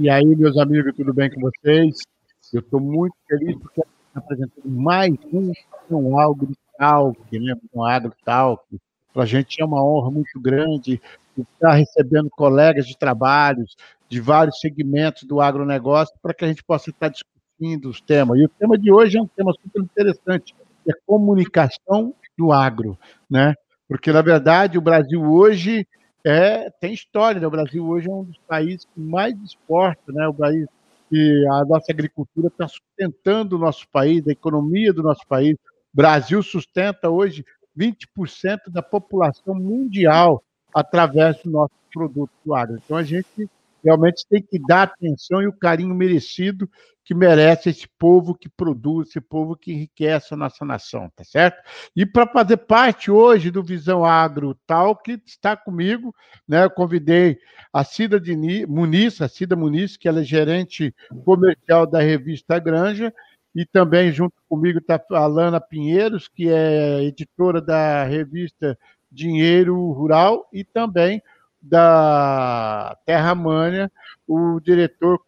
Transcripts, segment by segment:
E aí, meus amigos, tudo bem com vocês? Eu estou muito feliz porque está apresentando mais um, um Agro né? Um Agro Talk. Para a gente é uma honra muito grande estar recebendo colegas de trabalhos de vários segmentos do agronegócio para que a gente possa estar discutindo os temas. E o tema de hoje é um tema super interessante, que é comunicação do agro, né? Porque, na verdade, o Brasil hoje é, tem história, né? O Brasil hoje é um dos países que mais exporta, né? O país que a nossa agricultura está sustentando o nosso país, a economia do nosso país. O Brasil sustenta hoje 20% da população mundial através do nosso produto do agro. Então, a gente realmente tem que dar atenção e o carinho merecido que merece esse povo que produz, esse povo que enriquece a nossa nação, tá certo? E para fazer parte hoje do Visão Agro Tal, que está comigo, né? Eu convidei a Cida Muniz, a Cida Muniz, que ela é gerente comercial da revista Granja, e também junto comigo está a Lana Pinheiros, que é editora da revista Dinheiro Rural, e também da Terra Mania, o diretor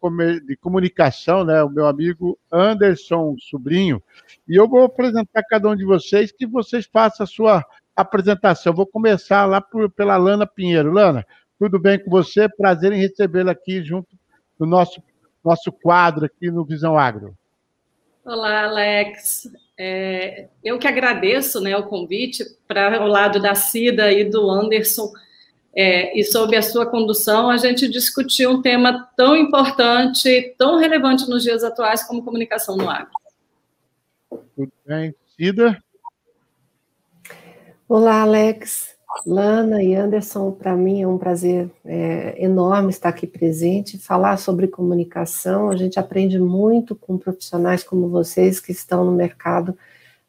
de comunicação, né, o meu amigo Anderson Sobrinho. E eu vou apresentar cada um de vocês, que vocês façam a sua apresentação. Vou começar lá por, pela Lana Pinheiro. Lana, tudo bem com você? Prazer em recebê-la aqui junto no nosso, nosso quadro aqui no Visão Agro. Olá, Alex. É, eu que agradeço né, o convite para o lado da Cida e do Anderson é, e sob a sua condução, a gente discutiu um tema tão importante, tão relevante nos dias atuais como comunicação no agro. Tudo bem, Cida? Olá, Alex, Lana e Anderson. Para mim é um prazer é, enorme estar aqui presente, falar sobre comunicação. A gente aprende muito com profissionais como vocês que estão no mercado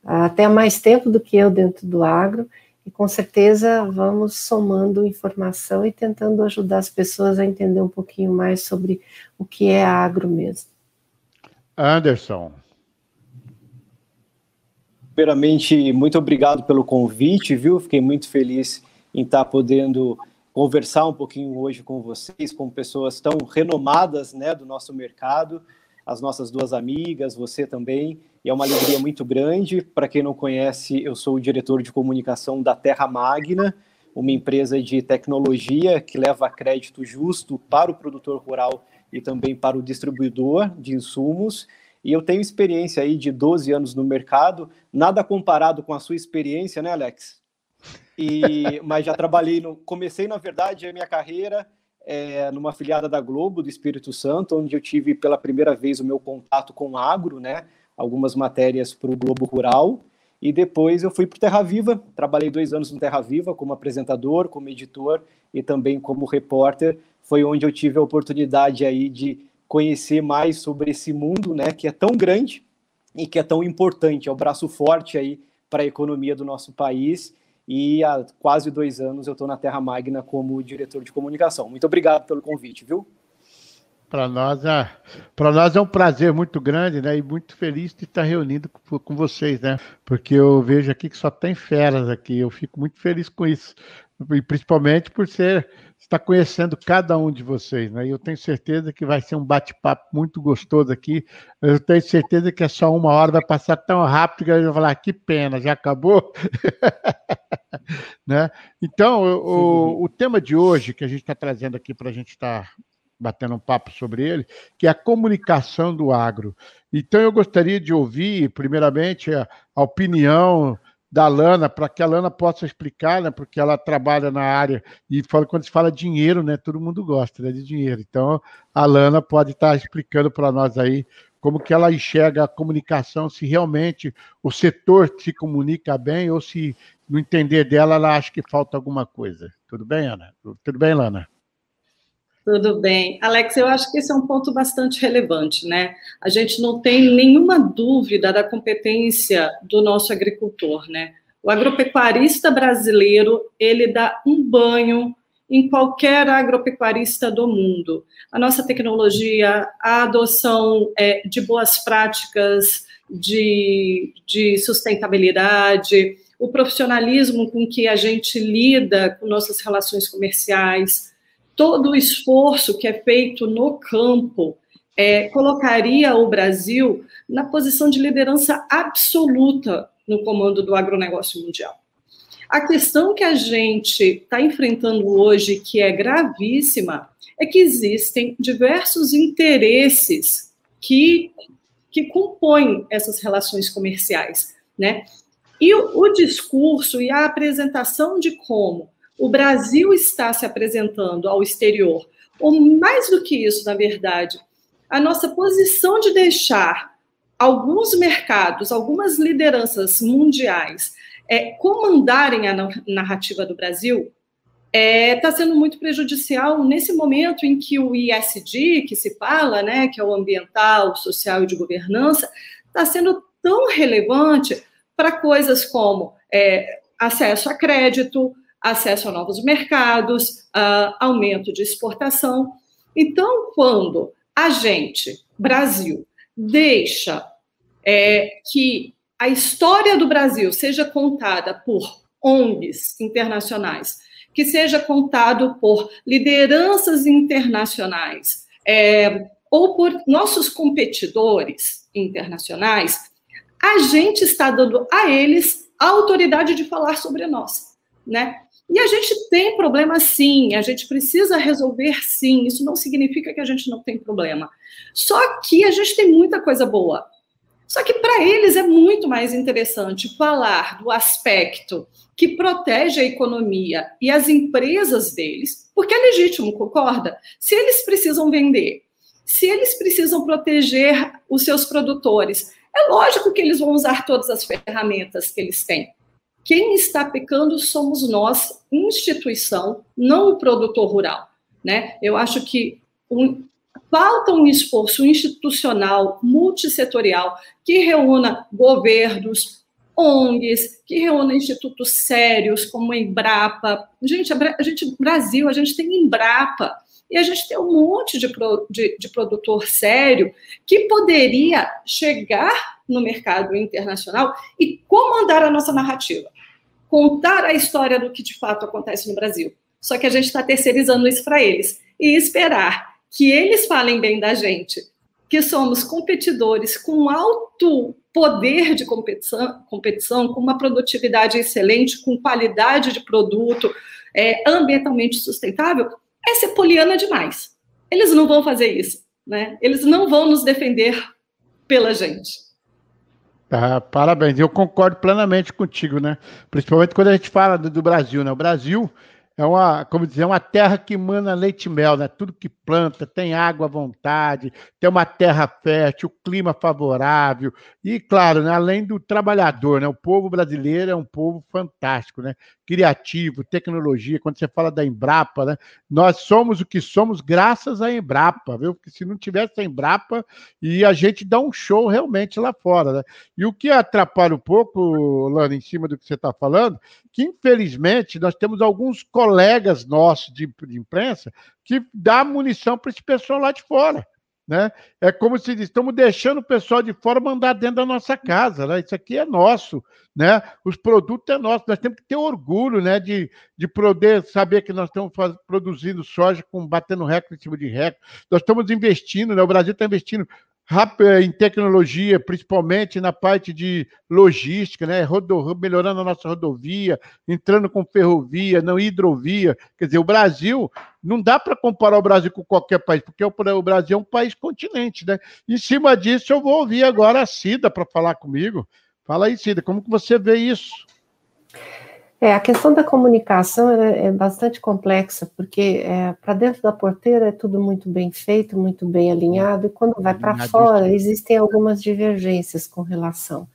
até há mais tempo do que eu dentro do agro e com certeza vamos somando informação e tentando ajudar as pessoas a entender um pouquinho mais sobre o que é agro mesmo. Anderson. Primeiramente, muito obrigado pelo convite, viu? Fiquei muito feliz em estar podendo conversar um pouquinho hoje com vocês, com pessoas tão renomadas né, do nosso mercado, as nossas duas amigas, você também e é uma alegria muito grande. Para quem não conhece, eu sou o diretor de comunicação da Terra Magna, uma empresa de tecnologia que leva crédito justo para o produtor rural e também para o distribuidor de insumos. E eu tenho experiência aí de 12 anos no mercado, nada comparado com a sua experiência, né, Alex? E, mas já trabalhei no. Comecei, na verdade, a minha carreira é, numa filiada da Globo, do Espírito Santo, onde eu tive pela primeira vez o meu contato com agro, né? Algumas matérias para o Globo Rural. E depois eu fui para o Terra Viva, trabalhei dois anos no Terra Viva como apresentador, como editor e também como repórter. Foi onde eu tive a oportunidade aí de conhecer mais sobre esse mundo, né, que é tão grande e que é tão importante, é o braço forte aí para a economia do nosso país. E há quase dois anos eu estou na Terra Magna como diretor de comunicação. Muito obrigado pelo convite, viu? Para nós, é, para nós é um prazer muito grande, né? E muito feliz de estar reunindo com, com, vocês, né? Porque eu vejo aqui que só tem feras aqui. Eu fico muito feliz com isso. E principalmente por ser estar conhecendo cada um de vocês, né? E eu tenho certeza que vai ser um bate-papo muito gostoso aqui. Eu tenho certeza que é só uma hora, vai passar tão rápido que eu vou falar, ah, que pena, já acabou? né? Então, o, o, tema de hoje que a gente está trazendo aqui para a gente estar tá batendo um papo sobre ele, que é a comunicação do agro. Então, eu gostaria de ouvir, primeiramente, a, opinião da Lana, para que a Lana possa explicar, né, porque ela trabalha na área e fala, quando se fala dinheiro, né, todo mundo gosta né, de dinheiro. Então, a Lana pode estar explicando para nós aí como que ela enxerga a comunicação, se realmente o setor se comunica bem ou se, no entender dela, ela acha que falta alguma coisa. Tudo bem, Ana? Tudo bem, Lana? Tudo bem. Alex, eu acho que esse é um ponto bastante relevante, né? A gente não tem nenhuma dúvida da competência do nosso agricultor, né? O agropecuarista brasileiro, ele dá um banho em qualquer agropecuarista do mundo. A nossa tecnologia, a adoção é, de boas práticas de, de sustentabilidade, o profissionalismo com que a gente lida com nossas relações comerciais, todo o esforço que é feito no campo é, colocaria o Brasil na posição de liderança absoluta no comando do agronegócio mundial. A questão que a gente está enfrentando hoje, que é gravíssima, é que existem diversos interesses que, que compõem essas relações comerciais, né? E o, o discurso e a apresentação de como o Brasil está se apresentando ao exterior, ou mais do que isso, na verdade, a nossa posição de deixar alguns mercados, algumas lideranças mundiais é, comandarem a narrativa do Brasil está é, tá sendo muito prejudicial nesse momento em que o ISD, que se fala, né, que é o ambiental, social e de governança, está sendo tão relevante para coisas como é, acesso a crédito, acesso a novos mercados, aumento de exportação. Então, quando a gente, Brasil, deixa é, que a história do Brasil seja contada por ONGs internacionais, que seja contado por lideranças internacionais, é, ou por nossos competidores internacionais, a gente está dando a eles a autoridade de falar sobre nós, né? E a gente tem problema sim, a gente precisa resolver sim. Isso não significa que a gente não tem problema. Só que a gente tem muita coisa boa. Só que para eles é muito mais interessante falar do aspecto que protege a economia e as empresas deles, porque é legítimo, concorda? Se eles precisam vender, se eles precisam proteger os seus produtores, é lógico que eles vão usar todas as ferramentas que eles têm. Quem está pecando somos nós, instituição, não o produtor rural. Né? Eu acho que um, falta um esforço institucional, multissetorial, que reúna governos, ONGs, que reúna institutos sérios como a Embrapa. Gente, a gente, Brasil, a gente tem Embrapa, e a gente tem um monte de, pro, de, de produtor sério que poderia chegar no mercado internacional e comandar a nossa narrativa contar a história do que de fato acontece no Brasil. Só que a gente está terceirizando isso para eles. E esperar que eles falem bem da gente, que somos competidores com alto poder de competição, competição com uma produtividade excelente, com qualidade de produto, é, ambientalmente sustentável, é ser poliana demais. Eles não vão fazer isso. Né? Eles não vão nos defender pela gente. Tá, parabéns. Eu concordo plenamente contigo, né? Principalmente quando a gente fala do, do Brasil, né? O Brasil é uma, como dizer, uma terra que mana leite e mel, né? Tudo que planta, tem água à vontade, tem uma terra fértil, clima favorável e, claro, né, além do trabalhador, né? O povo brasileiro é um povo fantástico, né? Criativo, tecnologia. Quando você fala da Embrapa, né? Nós somos o que somos graças à Embrapa, viu? Porque se não tivesse a Embrapa, e a gente dá um show realmente lá fora, né? E o que atrapalha um pouco, Lana, em cima do que você está falando, que infelizmente nós temos alguns colegas nossos de, de imprensa que dá munição para esse pessoal lá de fora. Né? É como se diz, estamos deixando o pessoal de fora mandar dentro da nossa casa, né? Isso aqui é nosso, né? Os produtos é nosso, nós temos que ter orgulho, né? De, de poder saber que nós estamos faz, produzindo soja com batendo recorde em cima de recorde. Nós estamos investindo, né? O Brasil está investindo em tecnologia, principalmente na parte de logística, né? Rodo, melhorando a nossa rodovia, entrando com ferrovia, não hidrovia. Quer dizer, o Brasil não dá para comparar o Brasil com qualquer país, porque o Brasil é um país continente, né? Em cima disso, eu vou ouvir agora a Cida para falar comigo. Fala aí, Cida, como que você vê isso? É, a questão da comunicação é, é bastante complexa, porque é, para dentro da porteira é tudo muito bem feito, muito bem alinhado, e quando vai para fora existem algumas divergências com relação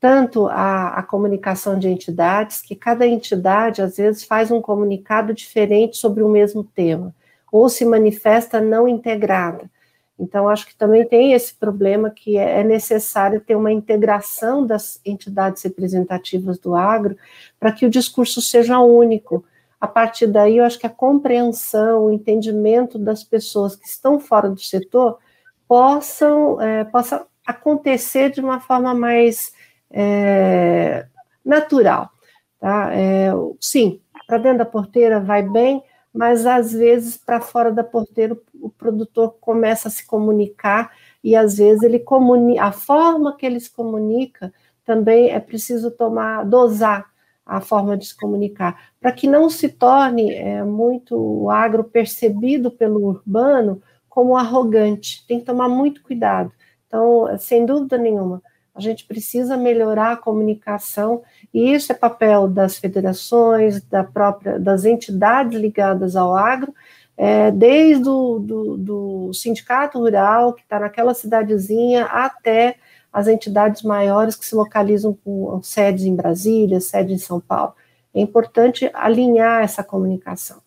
tanto a, a, comunicação de entidades, que cada entidade às vezes faz um comunicado diferente sobre o mesmo tema, ou se manifesta não integrada. Então, acho que também tem esse problema que é, é necessário ter uma integração das entidades representativas do agro para que o discurso seja único. A partir daí, eu acho que a compreensão, o entendimento das pessoas que estão fora do setor possam é, possa acontecer de uma forma mais é, natural. Tá? É, sim, para dentro da porteira vai bem, mas às vezes para fora da porteira o produtor começa a se comunicar e às vezes ele comunica, a forma que ele se comunica também é preciso tomar, dosar a forma de se comunicar, para que não se torne é, muito o agro percebido pelo urbano como arrogante. Tem que tomar muito cuidado. Então, sem dúvida nenhuma, a gente precisa melhorar a comunicação, e isso é papel das federações, da própria, das entidades ligadas ao agro, é, desde o do, do sindicato rural, que está naquela cidadezinha, até as entidades maiores que se localizam com sedes em Brasília, sede em São Paulo. É importante alinhar essa comunicação.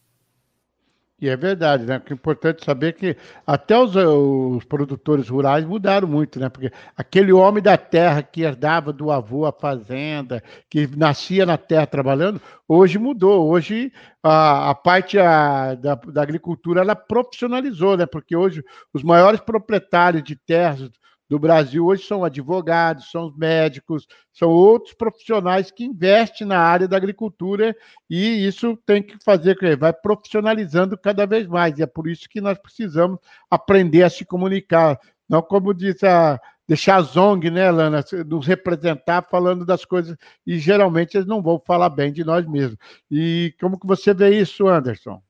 E é verdade, né? O é importante saber que até os, os, produtores rurais mudaram muito, né? Porque aquele homem da terra que herdava do avô a fazenda, que nascia na terra trabalhando, hoje mudou. Hoje a, a parte a, da, da agricultura ela profissionalizou, né? Porque hoje os maiores proprietários de terras do Brasil hoje são advogados, são médicos, são outros profissionais que investem na área da agricultura e isso tem que fazer que vai profissionalizando cada vez mais. E é por isso que nós precisamos aprender a se comunicar. Não como diz a deixar a Zong, né, Lana, nos representar falando das coisas e geralmente eles não vão falar bem de nós mesmos. E como que você vê isso, Anderson?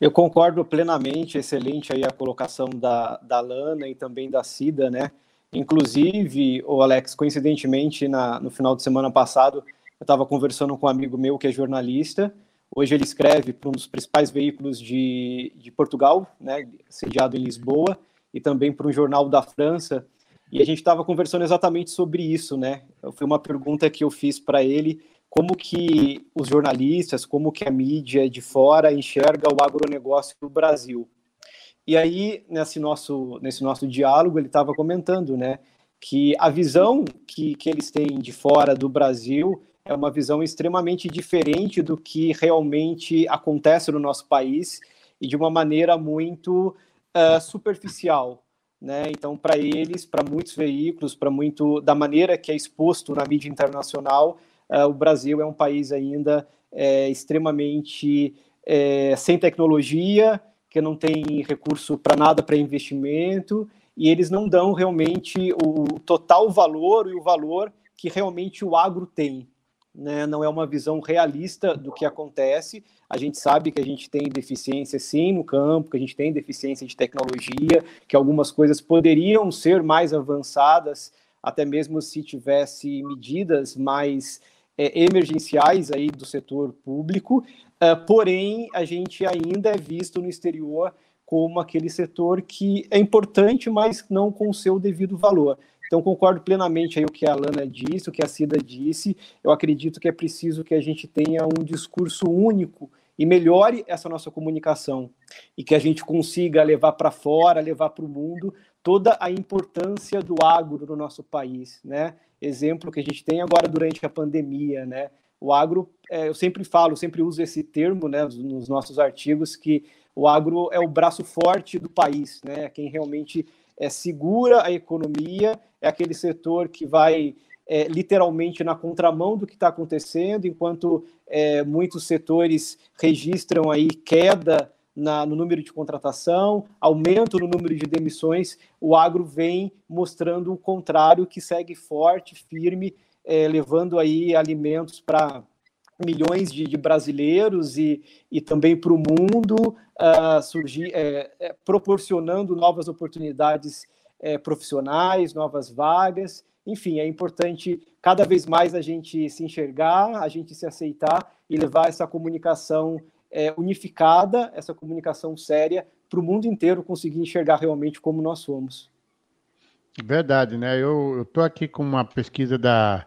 Eu concordo plenamente, excelente aí a colocação da, da Lana e também da Cida, né? Inclusive, o Alex, coincidentemente, na, no final de semana passado, eu estava conversando com um amigo meu que é jornalista. Hoje ele escreve para um dos principais veículos de, de Portugal, né, sediado em Lisboa, e também para um jornal da França. E a gente estava conversando exatamente sobre isso, né? Foi uma pergunta que eu fiz para ele como que os jornalistas, como que a mídia de fora enxerga o agronegócio no Brasil. E aí, nesse nosso, nesse nosso diálogo, ele estava comentando, né, que a visão que, que eles têm de fora do Brasil é uma visão extremamente diferente do que realmente acontece no nosso país e de uma maneira muito uh, superficial. Né? Então, para eles, para muitos veículos, para muito da maneira que é exposto na mídia internacional, o Brasil é um país ainda é, extremamente é, sem tecnologia, que não tem recurso para nada para investimento, e eles não dão realmente o total valor e o valor que realmente o agro tem. Né? Não é uma visão realista do que acontece. A gente sabe que a gente tem deficiência sim no campo, que a gente tem deficiência de tecnologia, que algumas coisas poderiam ser mais avançadas, até mesmo se tivesse medidas mais é, emergenciais aí do setor público, uh, porém a gente ainda é visto no exterior como aquele setor que é importante, mas não com o seu devido valor. Então, concordo plenamente aí o que a Alana disse, o que a Cida disse. Eu acredito que é preciso que a gente tenha um discurso único e melhore essa nossa comunicação e que a gente consiga levar para fora, levar para o mundo toda a importância do agro no nosso país, né? exemplo que a gente tem agora durante a pandemia, né? O agro, é, eu sempre falo, sempre uso esse termo, né, nos nossos artigos, que o agro é o braço forte do país, né? Quem realmente é, segura a economia, é aquele setor que vai é, literalmente na contramão do que está acontecendo, enquanto é, muitos setores registram aí queda na, no número de contratação, aumento no número de demissões, o agro vem mostrando o contrário, que segue forte, firme, é, levando aí alimentos para milhões de, de, brasileiros e, e também para o mundo, uh, surgir, é, é, proporcionando novas oportunidades é, profissionais, novas vagas. Enfim, é importante cada vez mais a gente se enxergar, a gente se aceitar e levar essa comunicação é, unificada, essa comunicação séria, para o mundo inteiro conseguir enxergar realmente como nós somos. Verdade, né? Eu estou aqui com uma pesquisa da,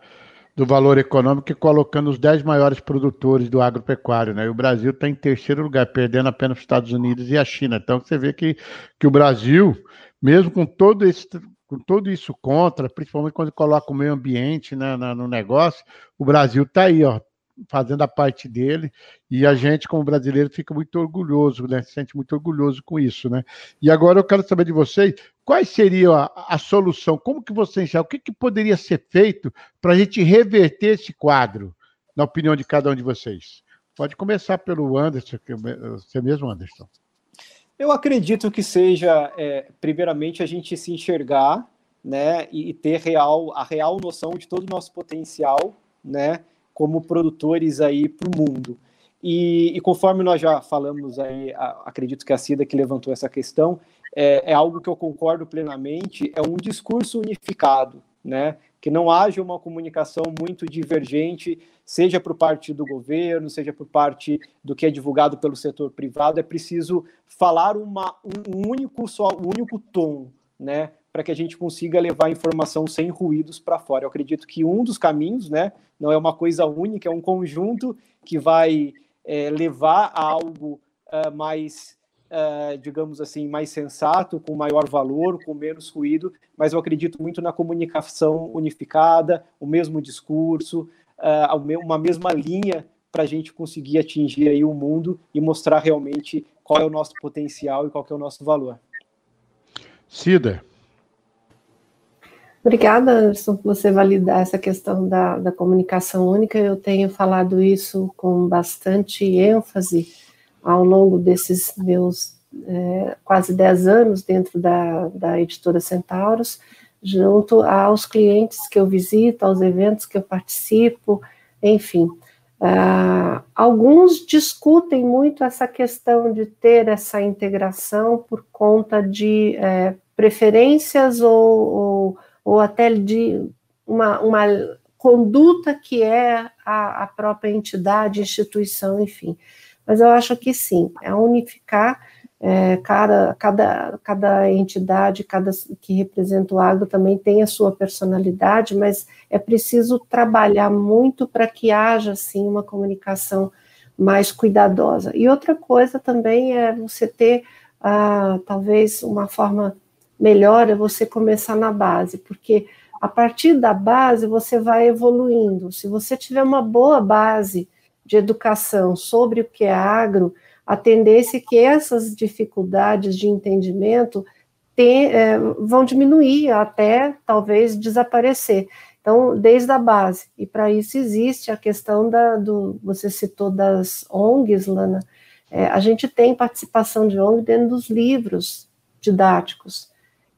do valor econômico colocando os 10 maiores produtores do agropecuário, né? E o Brasil está em terceiro lugar, perdendo apenas os Estados Unidos e a China. Então você vê que, que o Brasil, mesmo com todo esse com tudo isso contra, principalmente quando coloca o meio ambiente né, no negócio, o Brasil está aí, ó, fazendo a parte dele, e a gente, como brasileiro, fica muito orgulhoso, né? Se sente muito orgulhoso com isso, né? E agora eu quero saber de vocês, qual seria a, a solução? Como que vocês enxergam? O que, que poderia ser feito para a gente reverter esse quadro, na opinião de cada um de vocês? Pode começar pelo Anderson, você mesmo, Anderson. Eu acredito que seja, é, primeiramente, a gente se enxergar né, e ter real, a real noção de todo o nosso potencial né, como produtores aí para o mundo. E, e, conforme nós já falamos aí, a, acredito que a Cida que levantou essa questão, é, é, algo que eu concordo plenamente, é um discurso unificado, né? Que não haja uma comunicação muito divergente, seja por parte do governo, seja por parte do que é divulgado pelo setor privado, é preciso falar uma, um único só, um único tom, né? Para que a gente consiga levar informação sem ruídos para fora. Eu acredito que um dos caminhos, né? Não é uma coisa única, é um conjunto que vai é, levar a algo uh, mais uh, digamos assim, mais sensato, com maior valor, com menos ruído, mas eu acredito muito na comunicação unificada, o mesmo discurso, uh, uma mesma linha para a gente conseguir atingir aí o mundo e mostrar realmente qual é o nosso potencial e qual é o nosso valor. Cida. Obrigada, Anderson, por você validar essa questão da, da comunicação única. Eu tenho falado isso com bastante ênfase ao longo desses meus é, quase 10 anos dentro da, da editora Centauros, junto aos clientes que eu visito, aos eventos que eu participo, enfim. Uh, alguns discutem muito essa questão de ter essa integração por conta de é, preferências ou, ou, ou, até de uma, uma conduta que é a, a própria entidade, instituição, enfim mas eu acho que sim, é unificar é, cada, cada, cada entidade, cada que representa o agro também tem a sua personalidade, mas é preciso trabalhar muito para que haja assim uma comunicação mais cuidadosa. E outra coisa também é você ter ah, talvez uma forma melhor é você começar na base, porque a partir da base você vai evoluindo. Se você tiver uma boa base de educação sobre o que é agro, a tendência é que essas dificuldades de entendimento tem, é, vão diminuir até talvez desaparecer. Então, desde a base, e para isso existe a questão da, do, você citou das ONGs, Lana, é, a gente tem participação de ONG dentro dos livros didáticos.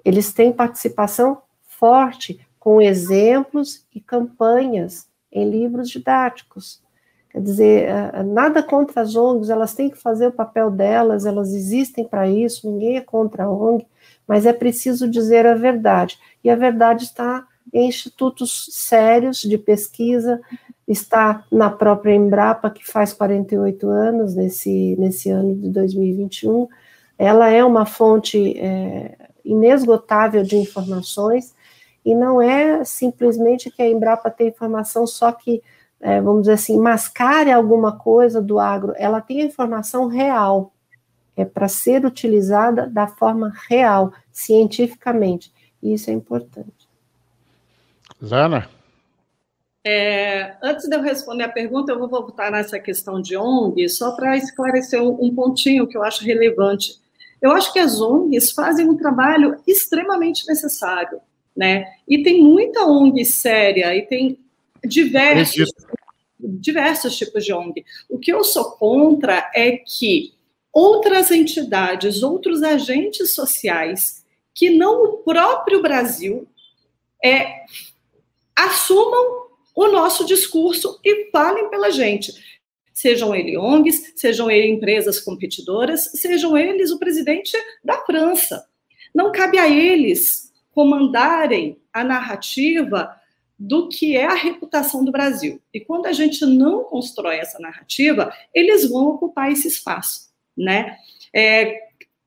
Eles têm participação forte com exemplos e campanhas em livros didáticos. Quer dizer, é, é, nada contra as ONGs, elas têm que fazer o papel delas, elas existem para isso, ninguém é contra a ONG, mas é preciso dizer a verdade. E a verdade está em institutos sérios de pesquisa, está na própria Embrapa, que faz 48 anos nesse, nesse ano de 2021. Ela é uma fonte é, inesgotável de informações, e não é simplesmente que a Embrapa tem informação só que é, vamos dizer assim, mascare alguma coisa do agro, ela tem a informação real, é para ser utilizada da forma real, cientificamente, e isso é importante. Zana? É, antes de eu responder a pergunta, eu vou voltar nessa questão de ONG, só para esclarecer um, um pontinho que eu acho relevante. Eu acho que as ONGs fazem um trabalho extremamente necessário, né? E tem muita ONG séria, e tem diversos, diversos tipos de ONG. O que eu sou contra é que outras entidades, outros agentes sociais, que não o próprio Brasil, é, assumam o nosso discurso e falem pela gente. Sejam eles ONGs, sejam eles empresas competidoras, sejam eles o presidente da França. Não cabe a eles comandarem a narrativa do que é a reputação do Brasil. E quando a gente não constrói essa narrativa, eles vão ocupar esse espaço, né? É,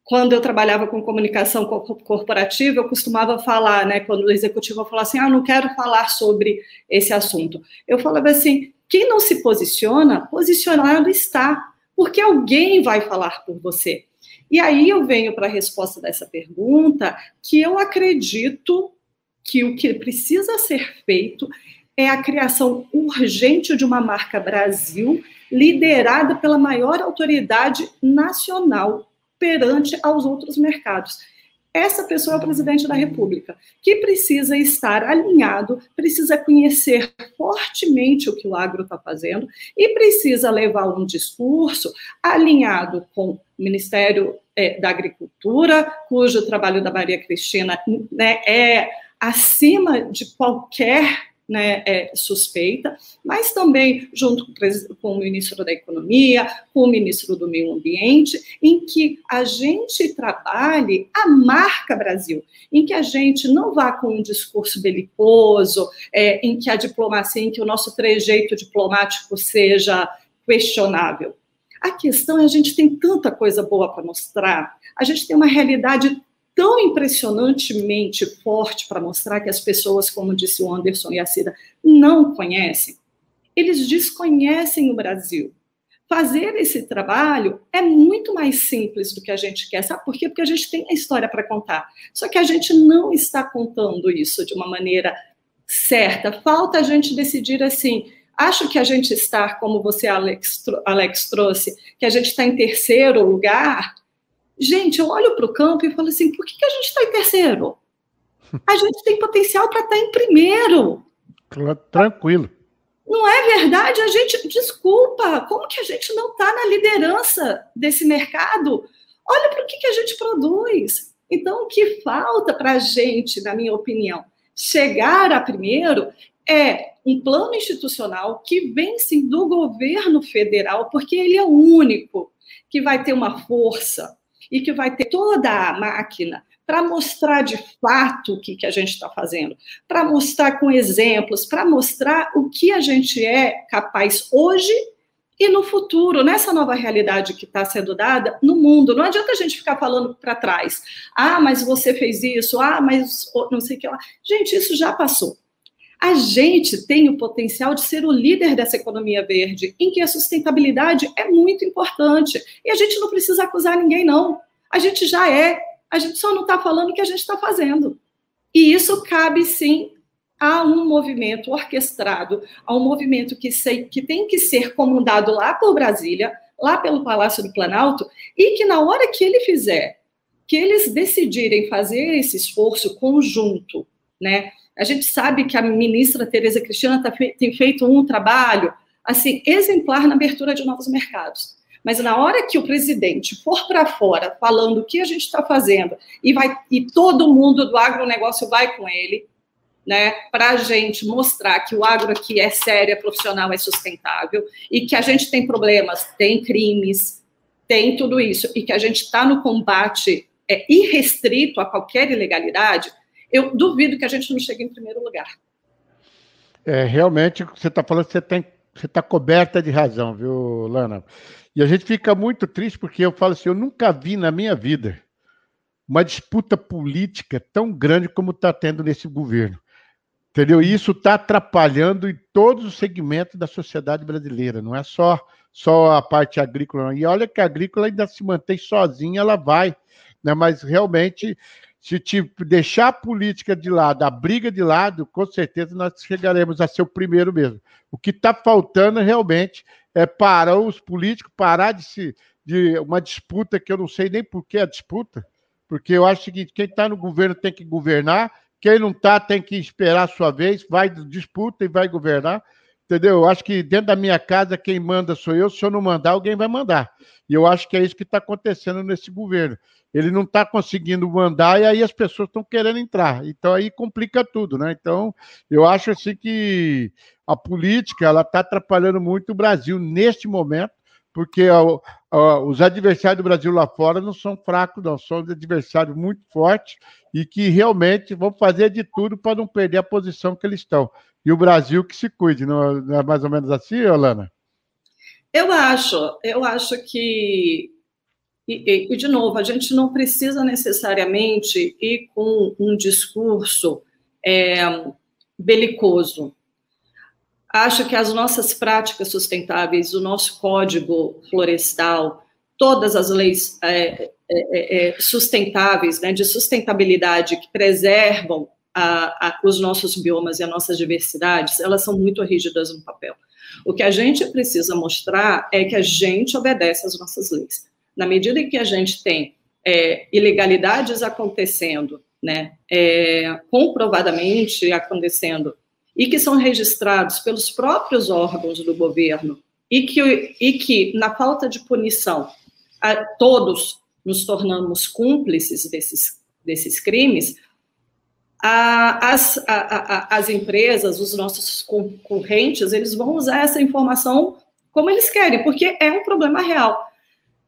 quando eu trabalhava com comunicação corporativa, eu costumava falar, né, quando o executivo falava assim, ah, não quero falar sobre esse assunto. Eu falava assim, quem não se posiciona, posicionado está, porque alguém vai falar por você. E aí eu venho para a resposta dessa pergunta, que eu acredito que o que precisa ser feito é a criação urgente de uma marca Brasil, liderada pela maior autoridade nacional perante aos outros mercados. Essa pessoa é o presidente da República, que precisa estar alinhado, precisa conhecer fortemente o que o agro está fazendo e precisa levar um discurso alinhado com o Ministério é, da Agricultura, cujo trabalho da Maria Cristina né, é acima de qualquer né, é, suspeita, mas também junto com o ministro da Economia, com o ministro do Meio Ambiente, em que a gente trabalhe a marca Brasil, em que a gente não vá com um discurso belicoso, é, em que a diplomacia, em que o nosso trejeito diplomático seja questionável. A questão é a gente tem tanta coisa boa para mostrar, a gente tem uma realidade tão impressionantemente forte para mostrar que as pessoas, como disse o Anderson e a Cida, não conhecem. Eles desconhecem o Brasil. Fazer esse trabalho é muito mais simples do que a gente quer. Sabe por quê? Porque a gente tem a história para contar. Só que a gente não está contando isso de uma maneira certa. Falta a gente decidir assim. Acho que a gente está, como você, Alex, Alex trouxe, que a gente está em terceiro lugar Gente, eu olho para o campo e falo assim: por que, que a gente está em terceiro? A gente tem potencial para estar tá em primeiro. Tranquilo. Não é verdade? A gente, desculpa, como que a gente não está na liderança desse mercado? Olha para o que, que a gente produz. Então, o que falta para a gente, na minha opinião, chegar a primeiro é um plano institucional que vem sim do governo federal, porque ele é o único que vai ter uma força e que vai ter toda a máquina para mostrar de fato o que, que a gente está fazendo, para mostrar com exemplos, para mostrar o que a gente é capaz hoje e no futuro, nessa nova realidade que está sendo dada no mundo. Não adianta a gente ficar falando para trás. Ah, mas você fez isso. Ah, mas não sei o que lá. Gente, isso já passou. A gente tem o potencial de ser o líder dessa economia verde, em que a sustentabilidade é muito importante. E a gente não precisa acusar ninguém, não. A gente já é, a gente só não está falando o que a gente está fazendo. E isso cabe, sim, a um movimento orquestrado, a um movimento que, sei, que tem que ser comandado lá por Brasília, lá pelo Palácio do Planalto, e que na hora que ele fizer, que eles decidirem fazer esse esforço conjunto, né? A gente sabe que a ministra Tereza Cristina tá, tem feito um trabalho assim exemplar na abertura de novos mercados. Mas na hora que o presidente for para fora falando o que a gente está fazendo e vai e todo mundo do agronegócio vai com ele, né, para a gente mostrar que o agro aqui é sério, é profissional, é sustentável e que a gente tem problemas, tem crimes, tem tudo isso e que a gente está no combate é, irrestrito a qualquer ilegalidade eu duvido que a gente não chegue em primeiro lugar. É, realmente, o que você está falando, você está você tá coberta de razão, viu, Lana? E a gente fica muito triste porque eu falo assim, eu nunca vi na minha vida uma disputa política tão grande como está tendo nesse governo. Entendeu? E isso está atrapalhando em todos os segmentos da sociedade brasileira, não é só, só a parte agrícola. E olha que a agrícola ainda se mantém sozinha, ela vai. Né? Mas realmente se tipo, deixar a política de lado, a briga de lado, com certeza nós chegaremos a ser o primeiro mesmo. O que está faltando realmente é para os políticos parar de se de uma disputa que eu não sei nem por que a disputa, porque eu acho que quem está no governo tem que governar, quem não está tem que esperar a sua vez, vai disputa e vai governar. Entendeu? Eu acho que dentro da minha casa quem manda sou eu, se eu não mandar, alguém vai mandar. E eu acho que é isso que está acontecendo nesse governo ele não está conseguindo mandar e aí as pessoas estão querendo entrar. Então aí complica tudo, né? Então eu acho assim que a política ela está atrapalhando muito o Brasil neste momento, porque os adversários do Brasil lá fora não são fracos, não, são adversários muito fortes e que realmente vão fazer de tudo para não perder a posição que eles estão. E o Brasil que se cuide, não é mais ou menos assim, Alana? Eu acho, eu acho que e, e, de novo, a gente não precisa necessariamente ir com um discurso é, belicoso. Acho que as nossas práticas sustentáveis, o nosso código florestal, todas as leis é, é, é, é sustentáveis, né, de sustentabilidade, que preservam a, a, os nossos biomas e as nossas diversidades, elas são muito rígidas no papel. O que a gente precisa mostrar é que a gente obedece às nossas leis na medida em que a gente tem é, ilegalidades acontecendo, né, é, comprovadamente acontecendo, e que são registrados pelos próprios órgãos do governo, e que, e que na falta de punição, a, todos nos tornamos cúmplices desses, desses crimes, as, a, as empresas, os nossos concorrentes, eles vão usar essa informação como eles querem, porque é um problema real.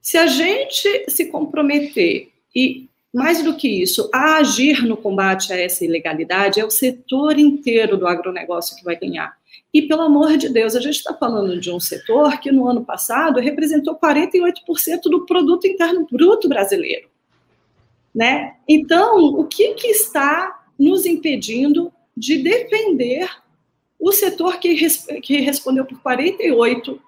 Se a gente se comprometer e mais do que isso, a agir no combate a essa ilegalidade, é o setor inteiro do agronegócio que vai ganhar. E, pelo amor de Deus, a gente está falando de um setor que no ano passado representou 48% do produto interno bruto brasileiro. Né? Então, o que, que está nos impedindo de defender o setor que, que respondeu por 48%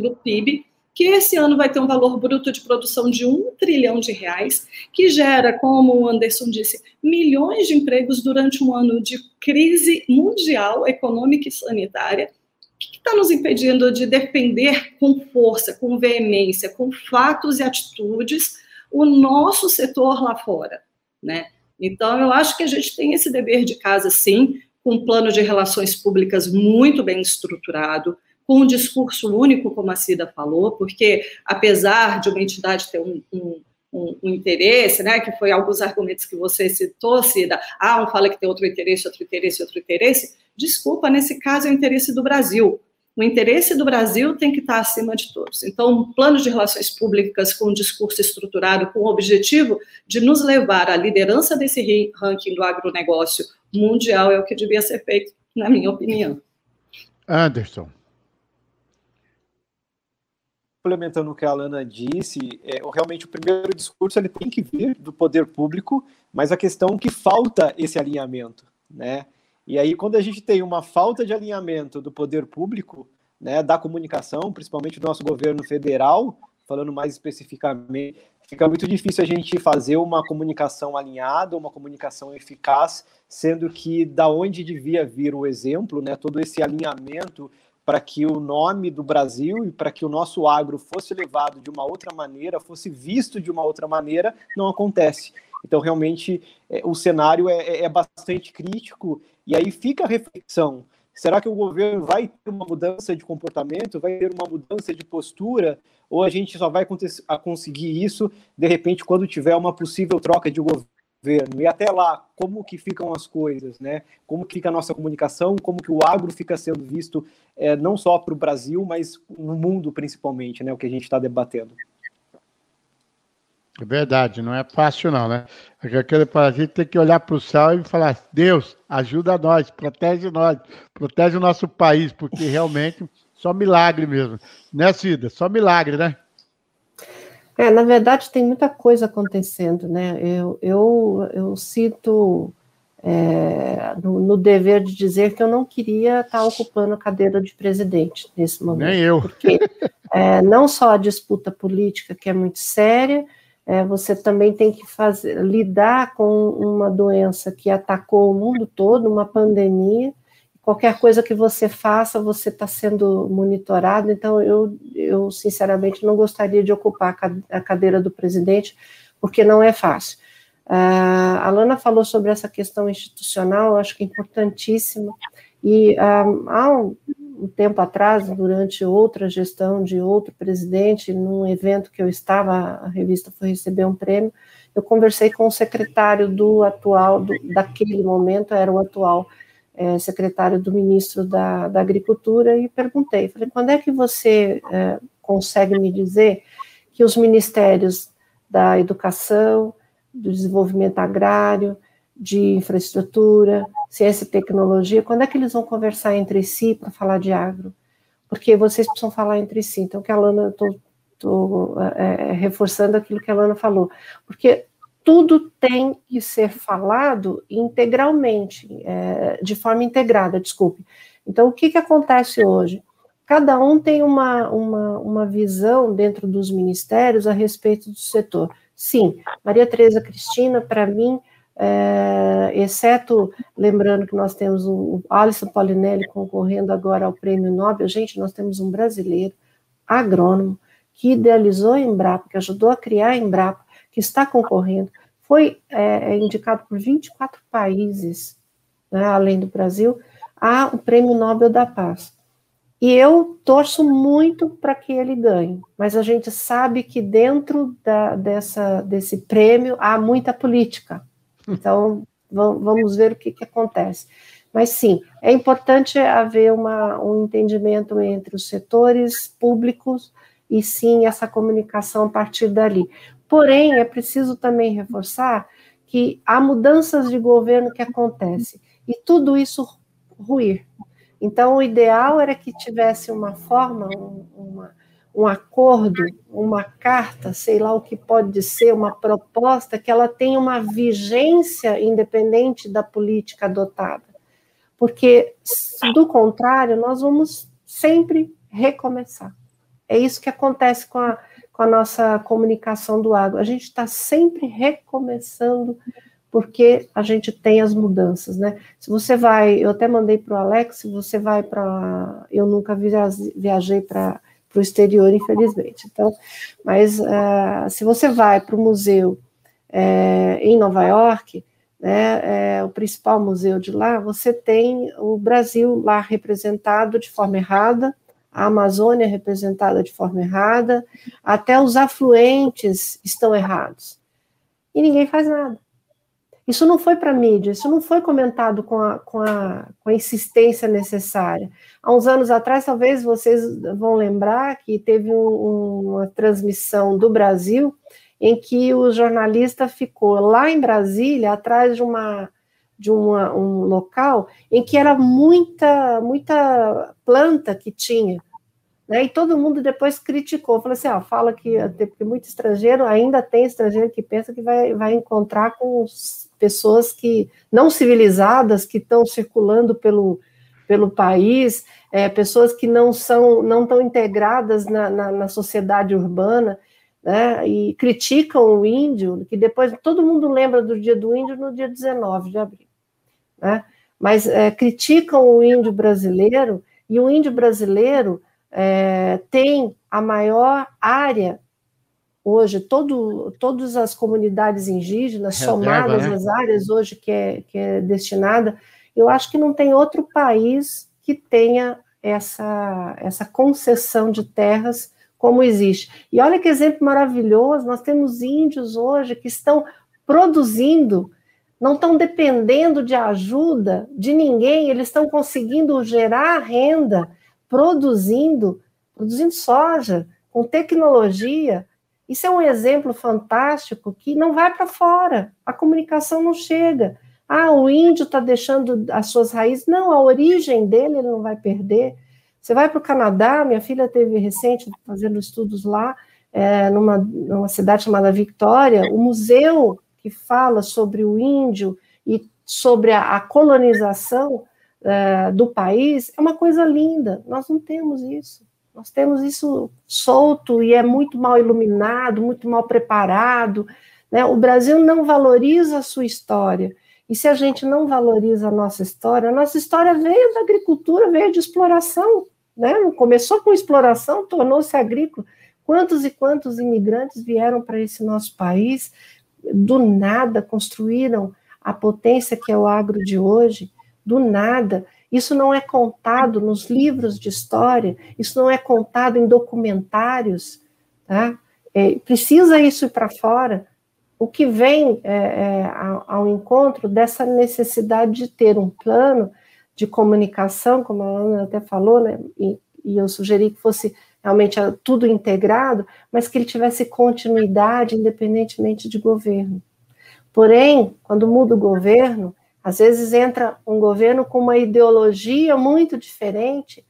do PIB que esse ano vai ter um valor bruto de produção de um trilhão de reais, que gera, como o Anderson disse, milhões de empregos durante um ano de crise mundial, econômica e sanitária. O que está nos impedindo de defender com força, com veemência, com fatos e atitudes o nosso setor lá fora, né? Então, eu acho que a gente tem esse dever de casa, sim, com um plano de relações públicas muito bem estruturado, com um discurso único, como a Cida falou, porque apesar de uma entidade ter um, um, um, um, interesse, né, que foi alguns argumentos que você citou, Cida, ah, um fala que tem outro interesse, outro interesse, outro interesse, desculpa, nesse caso é o interesse do Brasil. O interesse do Brasil tem que estar acima de todos. Então, um plano de relações públicas com um discurso estruturado, com o objetivo de nos levar à liderança desse ranking do agronegócio mundial é o que devia ser feito, na minha opinião. Anderson complementando o que a Alana disse, é, realmente o primeiro discurso ele tem que vir do poder público, mas a questão é que falta esse alinhamento, né? E aí quando a gente tem uma falta de alinhamento do poder público, né, da comunicação, principalmente do nosso governo federal, falando mais especificamente, fica muito difícil a gente fazer uma comunicação alinhada, uma comunicação eficaz, sendo que da onde devia vir o exemplo, né, todo esse alinhamento para que o nome do Brasil e para que o nosso agro fosse levado de uma outra maneira, fosse visto de uma outra maneira, não acontece. Então, realmente, é, o cenário é, é, é bastante crítico, e aí fica a reflexão: será que o governo vai ter uma mudança de comportamento, vai ter uma mudança de postura, ou a gente só vai conseguir isso, de repente, quando tiver uma possível troca de governo? E até lá, como que ficam as coisas, né? Como que fica a nossa comunicação, como que o agro fica sendo visto é, não só para o Brasil, mas no mundo principalmente, né? O que a gente está debatendo. É verdade, não é fácil não, né? A gente tem que olhar para o céu e falar, Deus, ajuda nós, protege nós, protege o nosso país, porque realmente só milagre mesmo. Né, Cida? Só milagre, né? É, na verdade, tem muita coisa acontecendo, né? Eu, eu, eu sinto é, no, no, dever de dizer que eu não queria estar ocupando a cadeira de presidente nesse momento. Nem eu. Porque é, não só a disputa política, que é muito séria, é, você também tem que fazer, lidar com uma doença que atacou o mundo todo, uma pandemia, qualquer coisa que você faça, você está sendo monitorado. Então, eu, eu, sinceramente, não gostaria de ocupar a cadeira do presidente, porque não é fácil. Uh, a Lana falou sobre essa questão institucional, eu acho que é importantíssima. E uh, há um, um, tempo atrás, durante outra gestão de outro presidente, num evento que eu estava, a revista foi receber um prêmio, eu conversei com o secretário do atual, do, daquele momento, era o atual é, secretário do ministro da, da, Agricultura, e perguntei, falei, quando é que você é, consegue me dizer que os ministérios da Educação, do Desenvolvimento Agrário, de Infraestrutura, Ciência e Tecnologia, quando é que eles vão conversar entre si para falar de agro? Porque vocês precisam falar entre si. Então, que a Lana, estou é, é, reforçando aquilo que a Lana falou, porque tudo tem que ser falado integralmente, é, de forma integrada, desculpe. Então, o que, que acontece hoje? Cada um tem uma, uma, uma visão dentro dos ministérios a respeito do setor. Sim, Maria Tereza Cristina, para mim, é, exceto lembrando que nós temos o, Alisson Paulinelli concorrendo agora ao prêmio Nobel, gente, nós temos um brasileiro agrônomo que idealizou a Embrapa, que ajudou a criar a Embrapa, que está concorrendo, foi é, indicado por 24 países, né, além do Brasil, a o Prêmio Nobel da Paz. E eu torço muito para que ele ganhe, mas a gente sabe que dentro da, dessa, desse prêmio há muita política. Então, vamos ver o que, que acontece. Mas sim, é importante haver uma, um entendimento entre os setores públicos e sim essa comunicação a partir dali. Porém, é preciso também reforçar que há mudanças de governo que acontecem e tudo isso ruir. Então, o ideal era que tivesse uma forma, um, uma, um acordo, uma carta, sei lá o que pode ser, uma proposta, que ela tenha uma vigência independente da política adotada. Porque, do contrário, nós vamos sempre recomeçar. É isso que acontece com a, com a nossa comunicação do agro. A gente está sempre recomeçando porque a gente tem as mudanças, né? Se você vai, eu até mandei para o Alex, se você vai para, eu nunca viajei para o exterior, infelizmente. Então, mas uh, se você vai para o museu é, em Nova York, né, é, o principal museu de lá, você tem o Brasil lá representado de forma errada, a Amazônia representada de forma errada, até os afluentes estão errados. E ninguém faz nada. Isso não foi para mídia, isso não foi comentado com a, com, a, com a insistência necessária. Há uns anos atrás, talvez vocês vão lembrar que teve um, uma transmissão do Brasil em que o jornalista ficou lá em Brasília, atrás de uma de uma, um local em que era muita muita planta que tinha, né? E todo mundo depois criticou, falou assim, ah, fala que porque muito estrangeiro ainda tem estrangeiro que pensa que vai, vai encontrar com pessoas que não civilizadas que estão circulando pelo, pelo país, é, pessoas que não são não estão integradas na, na, na, sociedade urbana, né, e criticam o índio, que depois todo mundo lembra do dia do índio no dia 19 de abril, né, mas é, criticam o índio brasileiro, e o índio brasileiro é, tem a maior área hoje, todo, todas as comunidades indígenas, Reserva, somadas né? as áreas hoje que é, que é destinada, eu acho que não tem outro país que tenha essa, essa concessão de terras como existe. E olha que exemplo maravilhoso, nós temos índios hoje que estão produzindo, não estão dependendo de ajuda de ninguém, eles estão conseguindo gerar renda, produzindo, produzindo soja, com tecnologia, isso é um exemplo fantástico que não vai para fora, a comunicação não chega. Ah, o índio está deixando as suas raízes. Não, a origem dele ele não vai perder. Você vai para o Canadá, minha filha teve recente fazendo estudos lá, é, numa, numa cidade chamada Victoria, o museu que fala sobre o índio e sobre a, a colonização é, do país é uma coisa linda. Nós não temos isso. Nós temos isso solto e é muito mal iluminado, muito mal preparado. Né? O Brasil não valoriza a sua história. E se a gente não valoriza a nossa história, a nossa história veio da agricultura, veio de exploração. Né? Começou com exploração, tornou-se agrícola. Quantos e quantos imigrantes vieram para esse nosso país, do nada construíram a potência que é o agro de hoje, do nada isso não é contado nos livros de história, isso não é contado em documentários, tá? É, precisa isso ir para fora. O que vem é, é, ao, ao, encontro dessa necessidade de ter um plano de comunicação, como a Ana até falou, né? E, e eu sugeri que fosse realmente tudo integrado, mas que ele tivesse continuidade independentemente de governo. Porém, quando muda o governo, às vezes entra um governo com uma ideologia muito diferente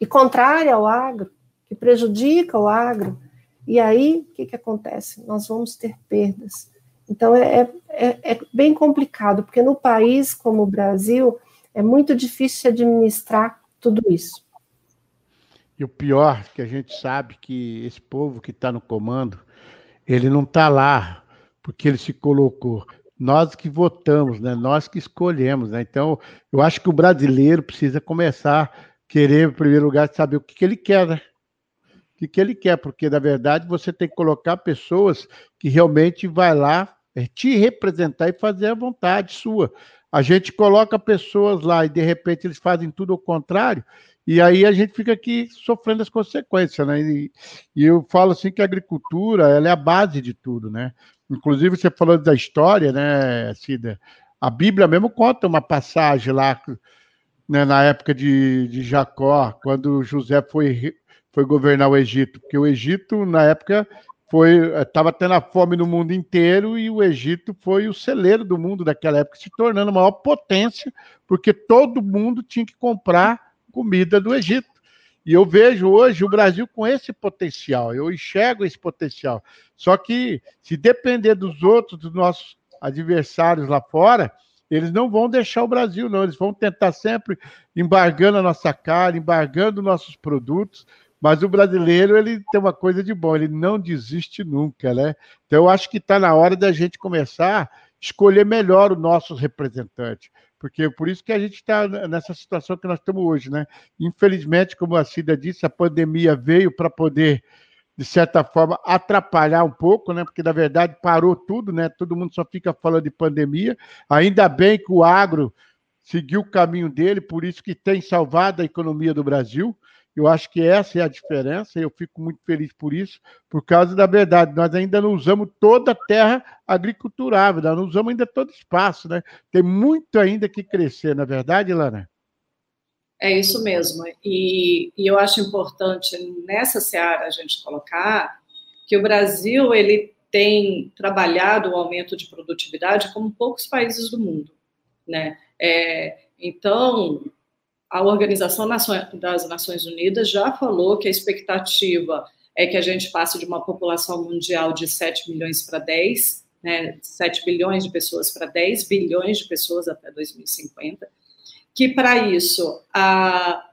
e contrária ao agro, que prejudica o agro. E aí, o que, que acontece? Nós vamos ter perdas. Então, é, é, é, é bem complicado, porque no país como o Brasil, é muito difícil administrar tudo isso. E o pior, que a gente sabe que esse povo que está no comando, ele não está lá porque ele se colocou, nós que votamos, né? nós que escolhemos. Né? Então, eu acho que o brasileiro precisa começar a querer, em primeiro lugar, saber o que, que ele quer. Né? que, que ele quer, porque na verdade você tem que colocar pessoas que realmente vai lá é, te representar e fazer a vontade sua. A gente coloca pessoas lá e de repente eles fazem tudo ao contrário, e aí a gente fica aqui sofrendo as consequências, né? E, e, eu falo assim que a agricultura ela é a base de tudo, né? Inclusive você falou da história, né, Cida? A Bíblia mesmo conta uma passagem lá né, na época de, de Jacó, quando José foi, foi governar o Egito, porque o Egito, na época, foi estava tendo a fome no mundo inteiro e o Egito foi o celeiro do mundo daquela época, se tornando a maior potência, porque todo mundo tinha que comprar comida do Egito. E eu vejo hoje o Brasil com esse potencial, eu enxergo esse potencial. Só que, se depender dos outros, dos nossos adversários lá fora, eles não vão deixar o Brasil, não. Eles vão tentar sempre embargando a nossa cara, embargando nossos produtos. Mas o brasileiro, ele tem uma coisa de bom, ele não desiste nunca, né? Então, eu acho que está na hora da gente começar a escolher melhor o nosso representante. Porque por isso que a gente está nessa situação que nós estamos hoje, né? Infelizmente, como a Cida disse, a pandemia veio para poder de certa forma, atrapalhar um pouco, né? Porque, na verdade, parou tudo, né? Todo mundo só fica falando de pandemia. Ainda bem que o agro seguiu o caminho dele, por isso que tem salvado a economia do Brasil. Eu acho que essa é a diferença, e eu fico muito feliz por isso, por causa da verdade. Nós ainda não usamos toda a terra agriculturável, nós não usamos ainda todo o espaço, né? Tem muito ainda que crescer, na é verdade, Lana? É isso mesmo. E, e, eu acho importante nessa seara a gente colocar que o Brasil ele tem trabalhado o aumento de produtividade como poucos países do mundo, né? É, então a Organização das Nações Unidas já falou que a expectativa é que a gente passe de uma população mundial de 7 milhões para 10, né, 7 bilhões de pessoas para 10 bilhões de pessoas até 2050 que para isso a,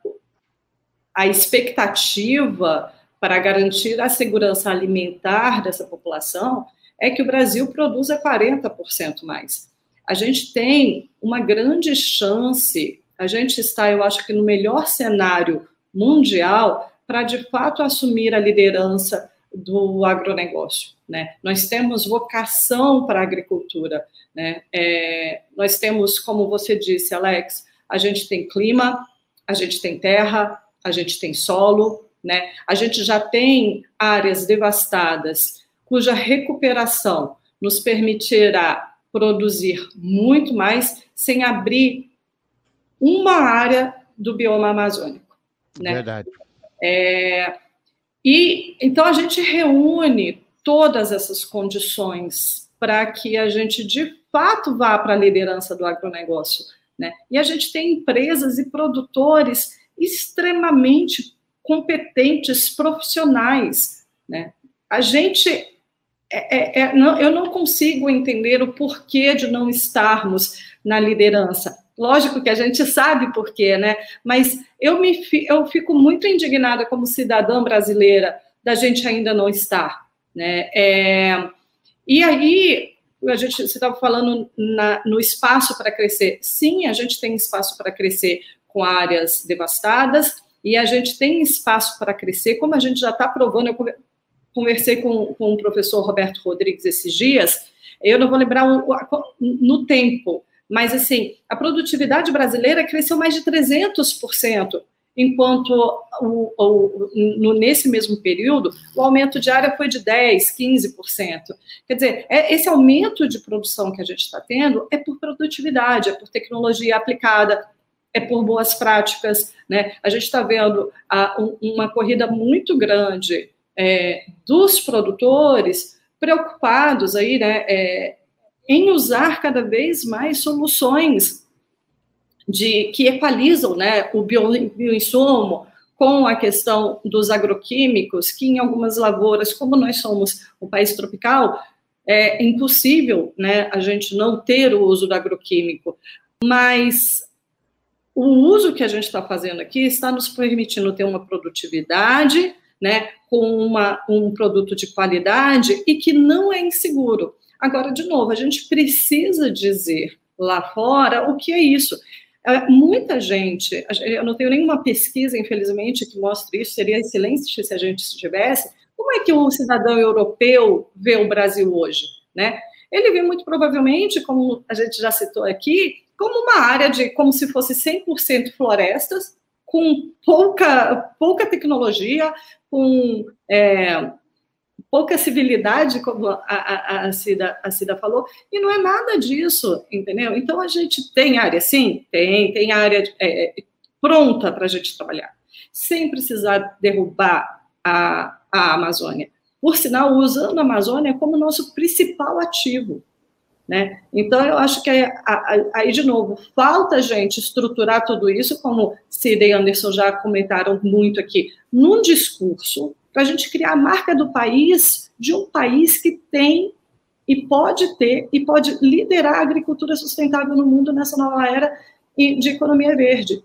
a expectativa para garantir a segurança alimentar dessa população é que o Brasil produza 40% mais. A gente tem uma grande chance, a gente está, eu acho que no melhor cenário mundial para de fato assumir a liderança do agronegócio. Né? Nós temos vocação para a agricultura. Né? É, nós temos, como você disse, Alex, a gente tem clima, a gente tem terra, a gente tem solo, né? A gente já tem áreas devastadas cuja recuperação nos permitirá produzir muito mais sem abrir uma área do bioma amazônico, né? Verdade. É, e então a gente reúne todas essas condições para que a gente de fato vá para a liderança do agronegócio né? E a gente tem empresas e produtores extremamente competentes, profissionais. Né? A gente. É, é, é, não, eu não consigo entender o porquê de não estarmos na liderança. Lógico que a gente sabe porquê, né? Mas eu, me, eu fico muito indignada como cidadã brasileira da gente ainda não estar. Né? É, e aí, a gente, você estava falando na, no espaço para crescer. Sim, a gente tem espaço para crescer com áreas devastadas e a gente tem espaço para crescer, como a gente já está provando. Eu conversei com, com o professor Roberto Rodrigues esses dias, eu não vou lembrar o, no tempo, mas assim, a produtividade brasileira cresceu mais de 300% enquanto o, o, no, nesse mesmo período o aumento de área foi de 10%, 15%. Quer dizer, é, esse aumento de produção que a gente está tendo é por produtividade, é por tecnologia aplicada, é por boas práticas. Né? A gente está vendo a, um, uma corrida muito grande é, dos produtores preocupados aí, né, é, em usar cada vez mais soluções de que equalizam né, o bioinsumo com a questão dos agroquímicos, que em algumas lavouras, como nós somos um país tropical, é impossível né, a gente não ter o uso do agroquímico. Mas o uso que a gente está fazendo aqui está nos permitindo ter uma produtividade, né, com uma, um produto de qualidade e que não é inseguro. Agora, de novo, a gente precisa dizer lá fora o que é isso. é, muita gente, eu não tenho nenhuma pesquisa, infelizmente, que mostre isso, seria excelente se a gente tivesse. Como é que um cidadão europeu vê o Brasil hoje? Né? Ele vê muito provavelmente, como a gente já citou aqui, como uma área de como se fosse 100% florestas, com pouca, pouca tecnologia, com é, pouca civilidade, como a, a, a, Cida, a Cida falou, e não é nada disso, entendeu? Então, a gente tem área, sim, tem, tem área é, pronta para a gente trabalhar, sem precisar derrubar a, a Amazônia. Por sinal, usando a Amazônia como nosso principal ativo. Né? Então, eu acho que aí, de novo, falta a gente estruturar tudo isso, como Cida e Anderson já comentaram muito aqui, num discurso para a gente criar a marca do país, de um país que tem e pode ter e pode liderar a agricultura sustentável no mundo nessa nova era de economia verde.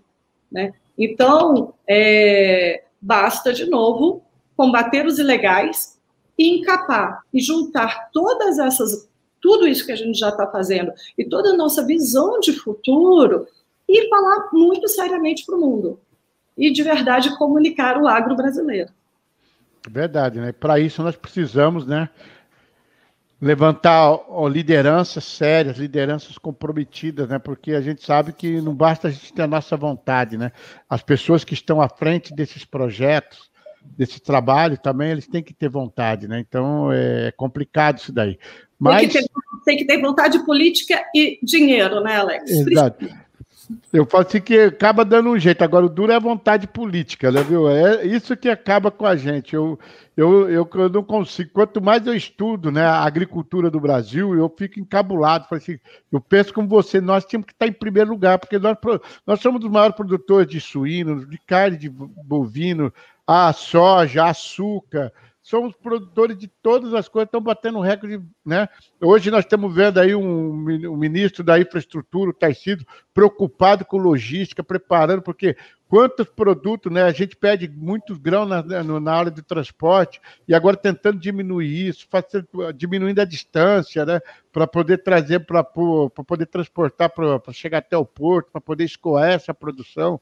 Né? Então, é, basta, de novo, combater os ilegais e encapar e juntar todas essas, tudo isso que a gente já está fazendo e toda a nossa visão de futuro e falar muito seriamente para o mundo. E, de verdade, comunicar o agro brasileiro. Verdade, né? Para isso nós precisamos, né? Levantar ó, lideranças sérias, lideranças comprometidas, né? Porque a gente sabe que não basta a gente ter a nossa vontade, né? As pessoas que estão à frente desses projetos, desse trabalho também, eles têm que ter vontade, né? Então é complicado isso daí. Mas... Tem, que ter, tem que ter vontade política e dinheiro, né, Alex? Exato. Eu falo assim que acaba dando um jeito. Agora, o duro é a vontade política, né, viu? É isso que acaba com a gente. Eu, eu, eu, eu não consigo. Quanto mais eu estudo né, a agricultura do Brasil, eu fico encabulado. Falo assim, eu penso como você, nós temos que estar em primeiro lugar, porque nós, nós somos os maiores produtores de suíno, de carne de bovino, a soja, açúcar somos produtores de todas as coisas, estão batendo recorde, né? Hoje nós estamos vendo aí um, um ministro da infraestrutura, o Tarcísio, preocupado com logística, preparando, porque quantos produtos, né? A gente pede muitos grãos na, na área de transporte e agora tentando diminuir isso, fazendo, diminuindo a distância, né? Para poder trazer, para poder transportar, para chegar até o porto, para poder escoar essa produção.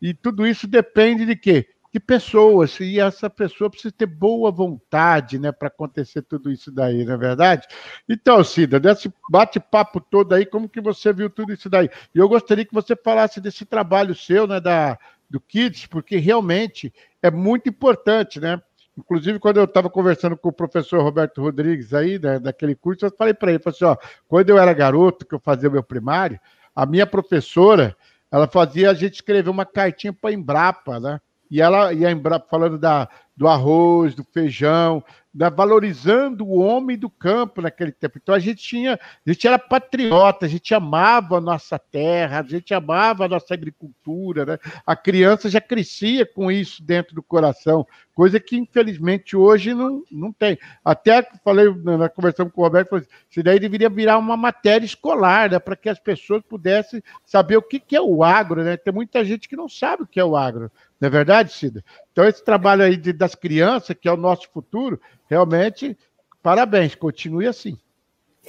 E tudo isso depende de quê? De pessoas, e essa pessoa precisa ter boa vontade né, para acontecer tudo isso daí, não é verdade? Então, Cida, desse bate-papo todo aí, como que você viu tudo isso daí? E eu gostaria que você falasse desse trabalho seu, né, da, do Kids, porque realmente é muito importante, né? Inclusive, quando eu estava conversando com o professor Roberto Rodrigues aí, né, daquele curso, eu falei para ele, falei assim, ó, quando eu era garoto, que eu fazia o meu primário, a minha professora, ela fazia a gente escrever uma cartinha para a Embrapa, né? E ela ia falando da, do arroz, do feijão, da, valorizando o homem do campo naquele tempo. Então a gente tinha, a gente era patriota, a gente amava a nossa terra, a gente amava a nossa agricultura, né? A criança já crescia com isso dentro do coração, coisa que infelizmente hoje não, não tem. Até falei na conversa com o Roberto, falei, isso daí deveria virar uma matéria escolar, né? Para que as pessoas pudessem saber o que, que é o agro, né? Tem muita gente que não sabe o que é o agro. Não é verdade, Cida? Então, esse trabalho aí de, das crianças, que é o nosso futuro, realmente, parabéns, continue assim.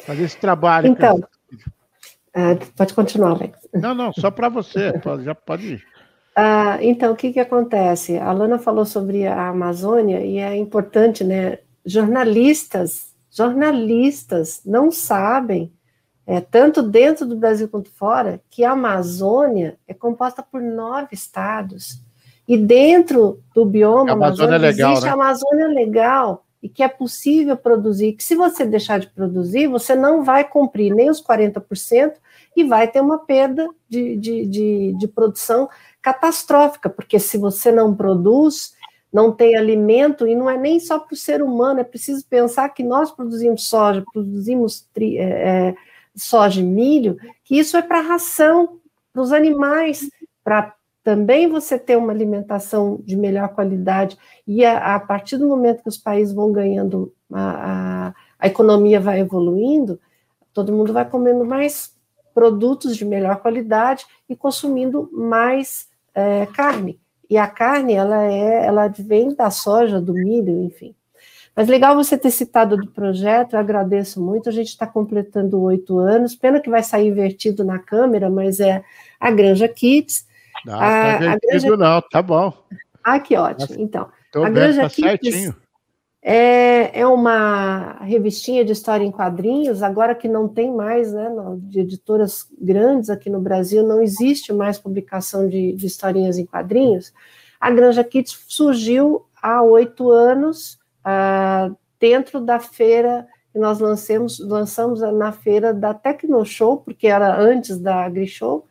Fazer esse trabalho. Então, uh, pode continuar, Alex. Não, não, só para você, já pode ir. Uh, então, o que, que acontece? A Lana falou sobre a Amazônia e é importante, né? Jornalistas, jornalistas não sabem, é, tanto dentro do Brasil quanto fora, que a Amazônia é composta por nove estados. E dentro do bioma Amazônia é legal, existe né? a Amazônia legal e que é possível produzir, que se você deixar de produzir, você não vai cumprir nem os 40% e vai ter uma perda de, de, de, de produção catastrófica, porque se você não produz, não tem alimento, e não é nem só para o ser humano, é preciso pensar que nós produzimos soja, produzimos tri, é, é soja e milho, que isso é para ração, para os animais, para também você ter uma alimentação de melhor qualidade, e a, a partir do momento que os países vão ganhando, a, a, a, economia vai evoluindo, todo mundo vai comendo mais produtos de melhor qualidade e consumindo mais é, carne. E a carne, ela, é, ela vem da soja, do milho, enfim. Mas legal você ter citado do projeto, eu agradeço muito. A gente está completando oito anos, pena que vai sair invertido na câmera, mas é a Granja Kids. Não, a, tá a Granja... não, tá bom. Ah, que ótimo. Então, a Granja tá Kids certinho. É, é uma revistinha de história em quadrinhos, agora que não tem mais, né, de editoras grandes aqui no Brasil, não existe mais publicação de, de historinhas em quadrinhos. A Granja Kids surgiu há oito anos, ah, dentro da feira que nós lancemos, lançamos na feira da Tecnoshow, porque era antes da AgriShow,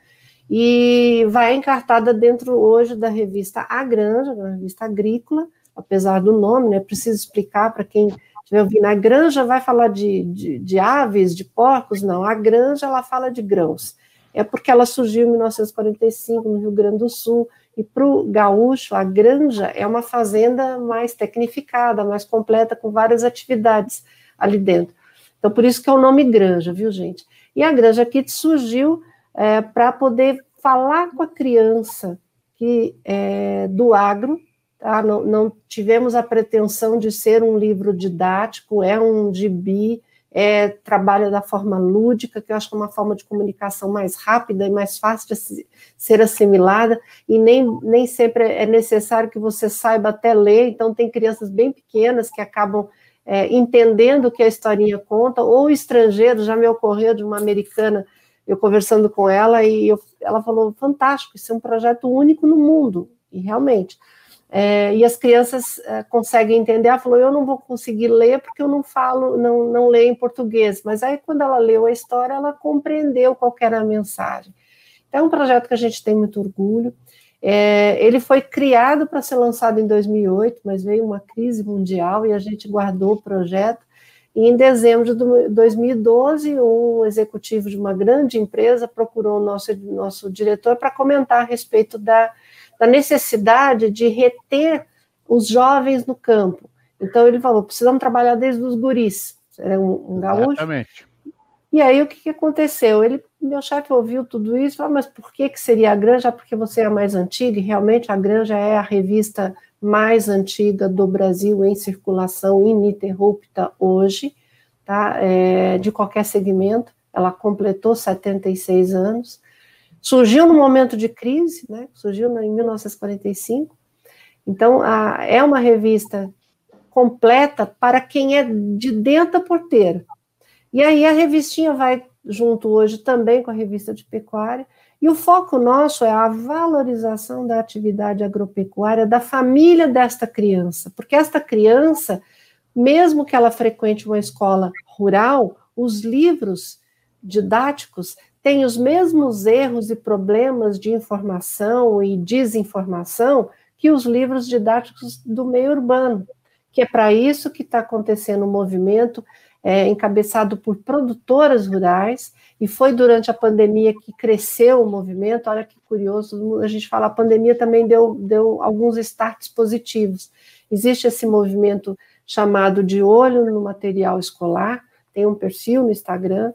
e vai encartada dentro hoje da revista A Granja, uma revista agrícola, apesar do nome, né? Preciso explicar para quem estiver ouvindo. A granja vai falar de, de, de, aves, de porcos? Não, a granja ela fala de grãos. É porque ela surgiu em 1945 no Rio Grande do Sul, e para o gaúcho, a granja é uma fazenda mais tecnificada, mais completa, com várias atividades ali dentro. Então, por isso que é o nome granja, viu, gente? E a granja aqui surgiu é, para poder falar com a criança que é, do agro, Tá? Não, não, tivemos a pretensão de ser um livro didático, é um gibi, é, trabalha da forma lúdica, que eu acho que é uma forma de comunicação mais rápida e mais fácil de ser assimilada, e nem, nem sempre é necessário que você saiba até ler, então tem crianças bem pequenas que acabam é, entendendo o que a historinha conta, ou estrangeiros, já me ocorreu de uma americana, eu conversando com ela, e eu, ela falou, fantástico, isso é um projeto único no mundo, e realmente, é, e as crianças é, conseguem entender. Ela falou: Eu não vou conseguir ler porque eu não falo, não, não leio em português. Mas aí, quando ela leu a história, ela compreendeu qual era a mensagem. Então, é um projeto que a gente tem muito orgulho. É, ele foi criado para ser lançado em 2008, mas veio uma crise mundial e a gente guardou o projeto. E em dezembro de 2012, um executivo de uma grande empresa procurou o nosso, nosso diretor para comentar a respeito da da necessidade de reter os jovens no campo. Então ele falou: precisamos trabalhar desde os guris. Era um, um gaúcho. Exatamente. E aí o que, que aconteceu? Ele, meu chefe ouviu tudo isso, falou, mas por que, que seria a Granja? Porque você é a mais antiga, e realmente a Granja é a revista mais antiga do Brasil em circulação ininterrupta hoje, tá? É, de qualquer segmento. Ela completou 76 anos. Surgiu no momento de crise, né? surgiu em 1945. Então, a, é uma revista completa para quem é de dentro da porteira. E aí a revistinha vai junto hoje também com a revista de pecuária. E o foco nosso é a valorização da atividade agropecuária da família desta criança, porque esta criança, mesmo que ela frequente uma escola rural, os livros didáticos tem os mesmos erros e problemas de informação e desinformação que os livros didáticos do meio urbano, que é para isso que está acontecendo o um movimento é, encabeçado por produtoras rurais, e foi durante a pandemia que cresceu o movimento. Olha que curioso, a gente fala, a pandemia também deu, deu alguns starts positivos. Existe esse movimento chamado de olho no material escolar, tem um perfil no Instagram,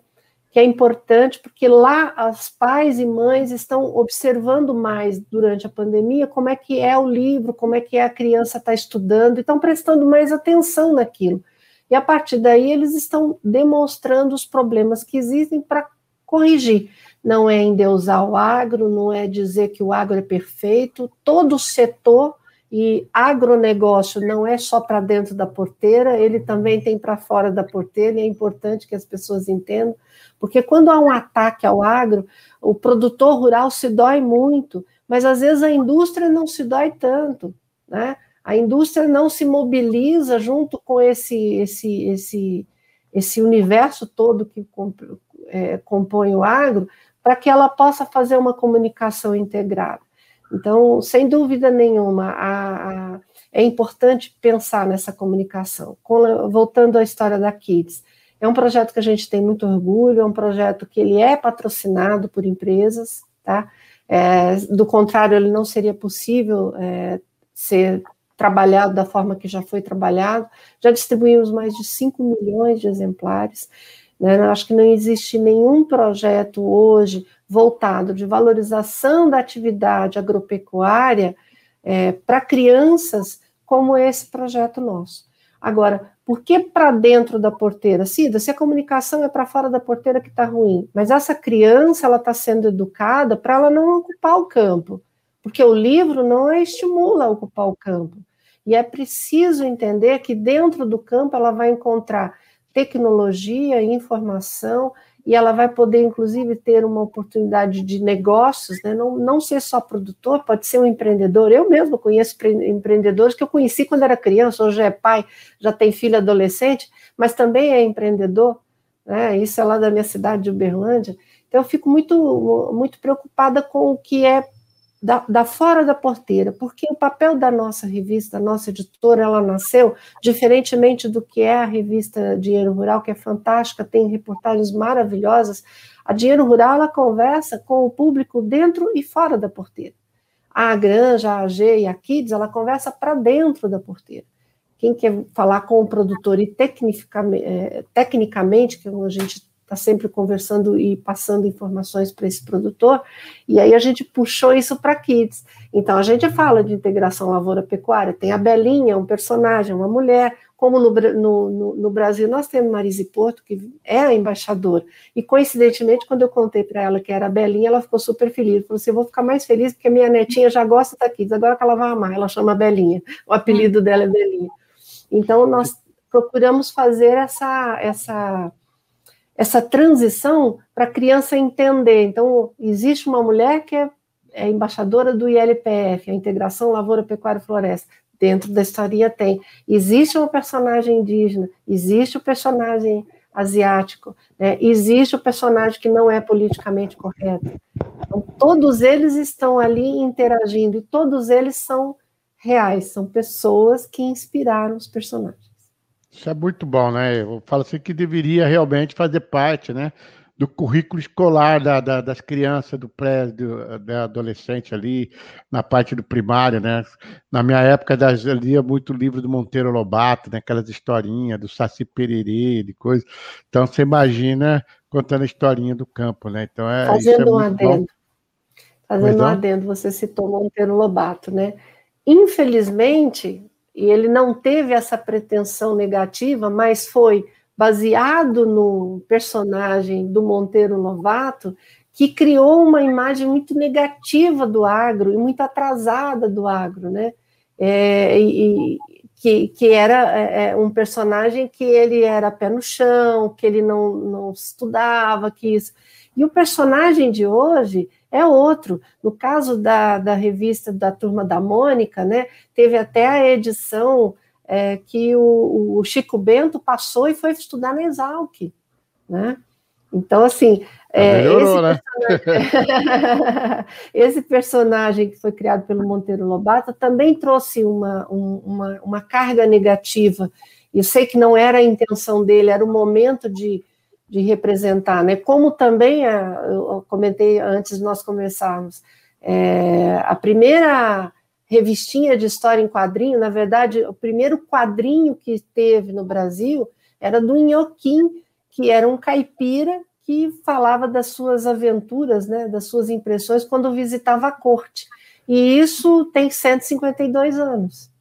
que é importante, porque lá os pais e mães estão observando mais durante a pandemia como é que é o livro, como é que a criança está estudando, e estão prestando mais atenção naquilo. E a partir daí eles estão demonstrando os problemas que existem para corrigir. Não é endeusar o agro, não é dizer que o agro é perfeito, todo o setor e agronegócio não é só para dentro da porteira, ele também tem para fora da porteira, e é importante que as pessoas entendam porque quando há um ataque ao agro, o produtor rural se dói muito, mas às vezes a indústria não se dói tanto, né? A indústria não se mobiliza junto com esse esse esse esse universo todo que é, compõe o agro para que ela possa fazer uma comunicação integrada. Então, sem dúvida nenhuma, a, a, é importante pensar nessa comunicação. Com, voltando à história da Kids, é um projeto que a gente tem muito orgulho, é um projeto que ele é patrocinado por empresas, tá? É, do contrário, ele não seria possível é, ser trabalhado da forma que já foi trabalhado. Já distribuímos mais de 5 milhões de exemplares. Né? Acho que não existe nenhum projeto hoje voltado de valorização da atividade agropecuária é, para crianças como esse projeto nosso. Agora, por que para dentro da porteira? Cida, se a comunicação é para fora da porteira que está ruim, mas essa criança ela está sendo educada para ela não ocupar o campo, porque o livro não a estimula a ocupar o campo. E é preciso entender que dentro do campo ela vai encontrar tecnologia, informação, e ela vai poder, inclusive, ter uma oportunidade de negócios, né? não, não ser só produtor, pode ser um empreendedor. Eu mesmo conheço empreendedores que eu conheci quando era criança, hoje é pai, já tem filho adolescente, mas também é empreendedor. Né? Isso é lá da minha cidade de Uberlândia. Então, eu fico muito, muito preocupada com o que é da, da, fora da porteira, porque o papel da nossa revista, da nossa editora, ela nasceu diferentemente do que é a revista Dinheiro Rural, que é fantástica, tem reportagens maravilhosas. A Dinheiro Rural ela conversa com o público dentro e fora da porteira. A Granja, a AG e a Kids, ela conversa para dentro da porteira. Quem quer falar com o produtor e tecnicamente, é, tecnicamente que a gente está sempre conversando e passando informações para esse produtor, e aí a gente puxou isso para Kids. Então a gente fala de integração lavoura-pecuária, tem a Belinha, um personagem, uma mulher, como no, no, no, Brasil nós temos Marise Porto, que é a embaixadora, e coincidentemente, quando eu contei para ela que era a Belinha, ela ficou super feliz, falou assim, eu vou ficar mais feliz porque minha netinha já gosta da Kids, agora que ela vai amar, ela chama Belinha, o apelido dela é Belinha. Então nós procuramos fazer essa, essa essa transição para a criança entender. Então, existe uma mulher que é, é embaixadora do ILPF, a Integração Lavoura, Pecuária e Floresta. Dentro da historinha tem. Existe um personagem indígena, existe o um personagem asiático, né? existe o um personagem que não é politicamente correto. Então, todos eles estão ali interagindo e todos eles são reais, são pessoas que inspiraram os personagens. Isso é muito bom, né? Eu falo assim que deveria realmente fazer parte, né? Do currículo escolar da, da, das crianças, do pré, do, da adolescente ali, na parte do primário, né? Na minha época, eu lia muito livro do Monteiro Lobato, né? Aquelas historinhas do Saci Pererê, de coisa. Então, você imagina contando a historinha do campo, né? Então, é, Fazendo é um adendo. Bom. Fazendo um adendo, você citou Monteiro Lobato, né? Infelizmente, e ele não teve essa pretensão negativa, mas foi baseado no personagem do Monteiro Lovato, que criou uma imagem muito negativa do agro e muito atrasada do agro, né? É, e, que, que era é, é um personagem que ele era pé no chão, que ele não, não estudava, que isso. E o personagem de hoje é outro. No caso da, da revista da Turma da Mônica, né, teve até a edição é, que o, o, Chico Bento passou e foi estudar na Exalc. Né? Então, assim, é, melhorou, esse, né? personagem, esse, personagem, que foi criado pelo Monteiro Lobato também trouxe uma, um, uma, uma carga negativa. Eu sei que não era a intenção dele, era o momento de, de representar, né? Como também a, eu comentei antes de nós começarmos, é, a primeira revistinha de história em quadrinho, na verdade, o primeiro quadrinho que teve no Brasil era do Inhoquim, que era um caipira que falava das suas aventuras, né, das suas impressões quando visitava a corte. E isso tem 152 anos.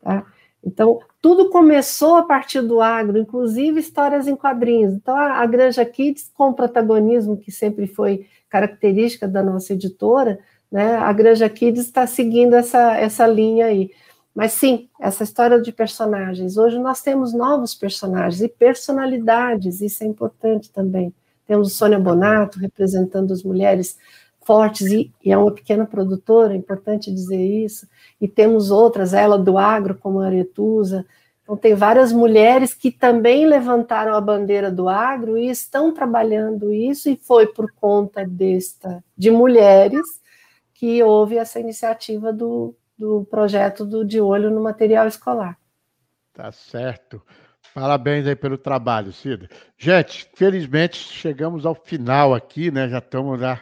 Tá? Então, tudo começou a partir do agro, inclusive histórias em quadrinhos. Então, a, a Granja Kids, com o protagonismo que sempre foi característica da nossa editora, né, a Granja Kids está seguindo essa, essa linha aí. Mas sim, essa história de personagens. Hoje nós temos novos personagens e personalidades, isso é importante também. Temos Sônia Bonato representando as mulheres fortes e, e, é uma pequena produtora, é importante dizer isso, e temos outras, ela do agro, como a Aretusa, então tem várias mulheres que também levantaram a bandeira do agro e estão trabalhando isso, e foi por conta desta, de mulheres que houve essa iniciativa do, do projeto do De Olho no Material Escolar. Tá certo. Parabéns aí pelo trabalho, Cida. Gente, felizmente chegamos ao final aqui, né? Já estamos já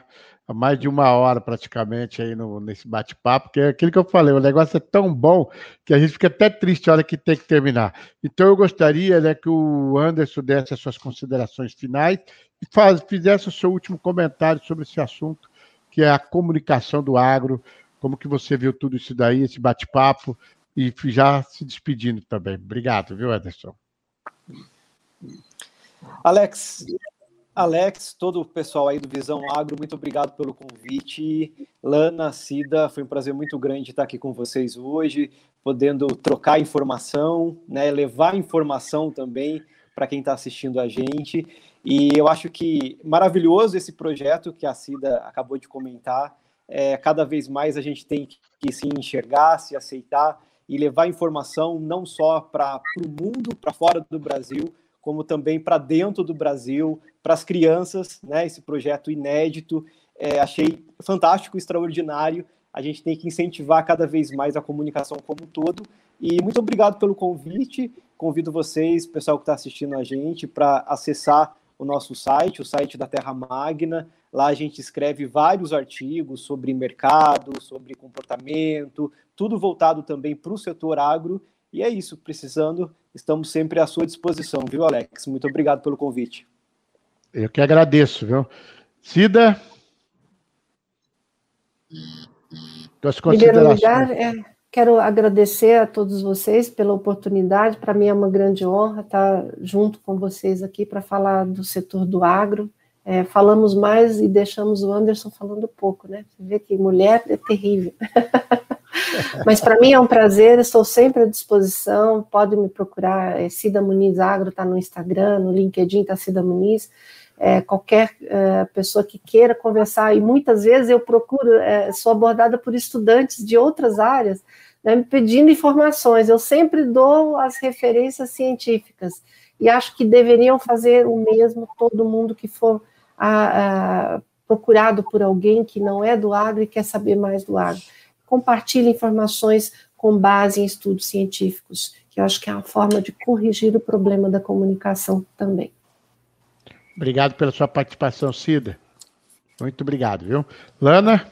há mais de uma hora praticamente aí no, nesse bate-papo, que é aquilo que eu falei, o negócio é tão bom que a gente fica até triste a hora que tem que terminar. Então eu gostaria né, que o Anderson desse as suas considerações finais e faz, fizesse o seu último comentário sobre esse assunto, que é a comunicação do agro, como que você viu tudo isso daí, esse bate-papo, e já se despedindo também. Obrigado, viu, Ederson? Alex, Alex, todo o pessoal aí do Visão Agro, muito obrigado pelo convite. Lana, Cida, foi um prazer muito grande estar aqui com vocês hoje, podendo trocar informação, né, levar informação também para quem está assistindo a gente. E eu acho que maravilhoso esse projeto que a Cida acabou de comentar. É, cada vez mais a gente tem que se enxergar, se aceitar e levar informação não só para o mundo, para fora do Brasil, como também para dentro do Brasil, para as crianças, né? Esse projeto inédito, é, achei fantástico, extraordinário. A gente tem que incentivar cada vez mais a comunicação como um todo. E muito obrigado pelo convite. Convido vocês, pessoal que está assistindo a gente, para acessar o nosso site, o site da Terra Magna. Lá a gente escreve vários artigos sobre mercado, sobre comportamento, tudo voltado também para o setor agro. E é isso, precisando, estamos sempre à sua disposição, viu, Alex? Muito obrigado pelo convite. Eu que agradeço, viu? Cida? Tuas considerações. Lugar, é, quero agradecer a todos vocês pela oportunidade. Para mim é uma grande honra estar junto com vocês aqui para falar do setor do agro. É, falamos mais e deixamos o Anderson falando pouco, né? Você vê que mulher é terrível. Mas para mim é um prazer, estou sempre à disposição. Pode me procurar, é Cida Muniz Agro, está no Instagram, no LinkedIn está Cida Muniz. É, qualquer é, pessoa que queira conversar, e muitas vezes eu procuro, é, sou abordada por estudantes de outras áreas, né, me pedindo informações. Eu sempre dou as referências científicas e acho que deveriam fazer o mesmo todo mundo que for a, a, procurado por alguém que não é do agro e quer saber mais do agro compartilhe informações com base em estudos científicos, que eu acho que é uma forma de corrigir o problema da comunicação também. Obrigado pela sua participação, Cida. Muito obrigado, viu? Lana?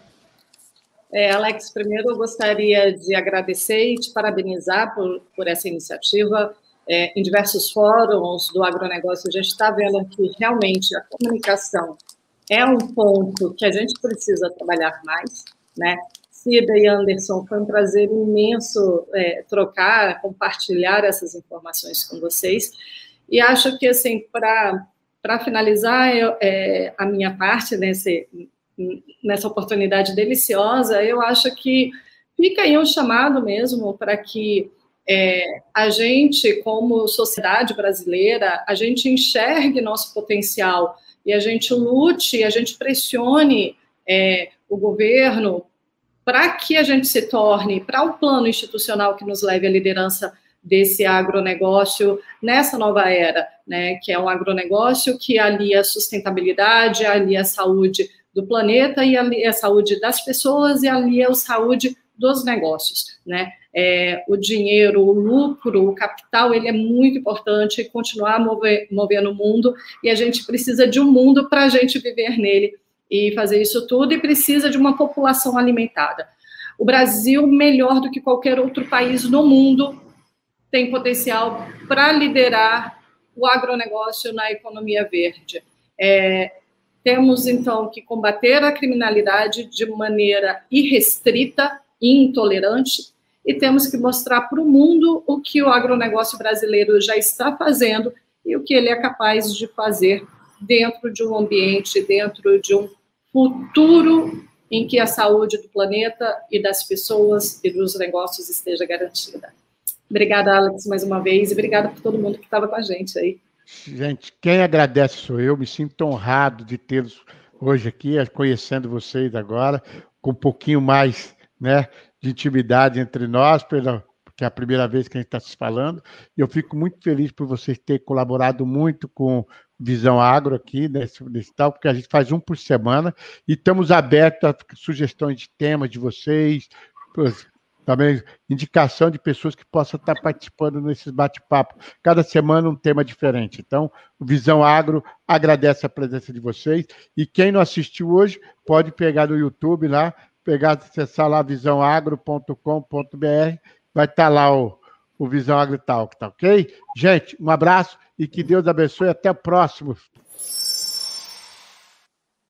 É, Alex, primeiro eu gostaria de agradecer e te parabenizar por, por essa iniciativa. É, em diversos fóruns do agronegócio, a gente está vendo que realmente a comunicação é um ponto que a gente precisa trabalhar mais, né? Cida e Anderson, foi um prazer imenso é, trocar, compartilhar essas informações com vocês. E acho que, assim, para finalizar eu, é, a minha parte nesse, nessa oportunidade deliciosa, eu acho que fica aí um chamado mesmo para que é, a gente, como sociedade brasileira, a gente enxergue nosso potencial e a gente lute, a gente pressione é, o governo para que a gente se torne, para o um plano institucional que nos leve à liderança desse agronegócio nessa nova era, né, que é um agronegócio que alia a sustentabilidade, alia a saúde do planeta e alia a saúde das pessoas e alia a saúde dos negócios, né? É, o dinheiro, o lucro, o capital, ele é muito importante continuar mover, movendo o mundo e a gente precisa de um mundo para a gente viver nele e fazer isso tudo e precisa de uma população alimentada. O Brasil, melhor do que qualquer outro país no mundo, tem potencial para liderar o agronegócio na economia verde. É, temos, então, que combater a criminalidade de maneira irrestrita e intolerante, e temos que mostrar para o mundo o que o agronegócio brasileiro já está fazendo e o que ele é capaz de fazer dentro de um ambiente, dentro de um futuro em que a saúde do planeta e das pessoas e dos negócios esteja garantida. Obrigada, Alex, mais uma vez, e obrigada por todo mundo que estava com a gente aí. Gente, quem agradece sou eu, me sinto honrado de tê-los hoje aqui, conhecendo vocês agora, com um pouquinho mais né, de intimidade entre nós, pela, porque é a primeira vez que a gente está se falando, e eu fico muito feliz por vocês terem colaborado muito com Visão Agro aqui, nesse, nesse tal, porque a gente faz um por semana e estamos abertos a sugestões de temas de vocês, também indicação de pessoas que possam estar participando nesses bate-papos. Cada semana um tema diferente. Então, o Visão Agro agradece a presença de vocês. E quem não assistiu hoje, pode pegar no YouTube lá, pegar, acessar lá visãoagro.com.br, vai estar lá o, o Visão Agro Talk, tá ok? Gente, um abraço e que Deus abençoe. Até o próximo.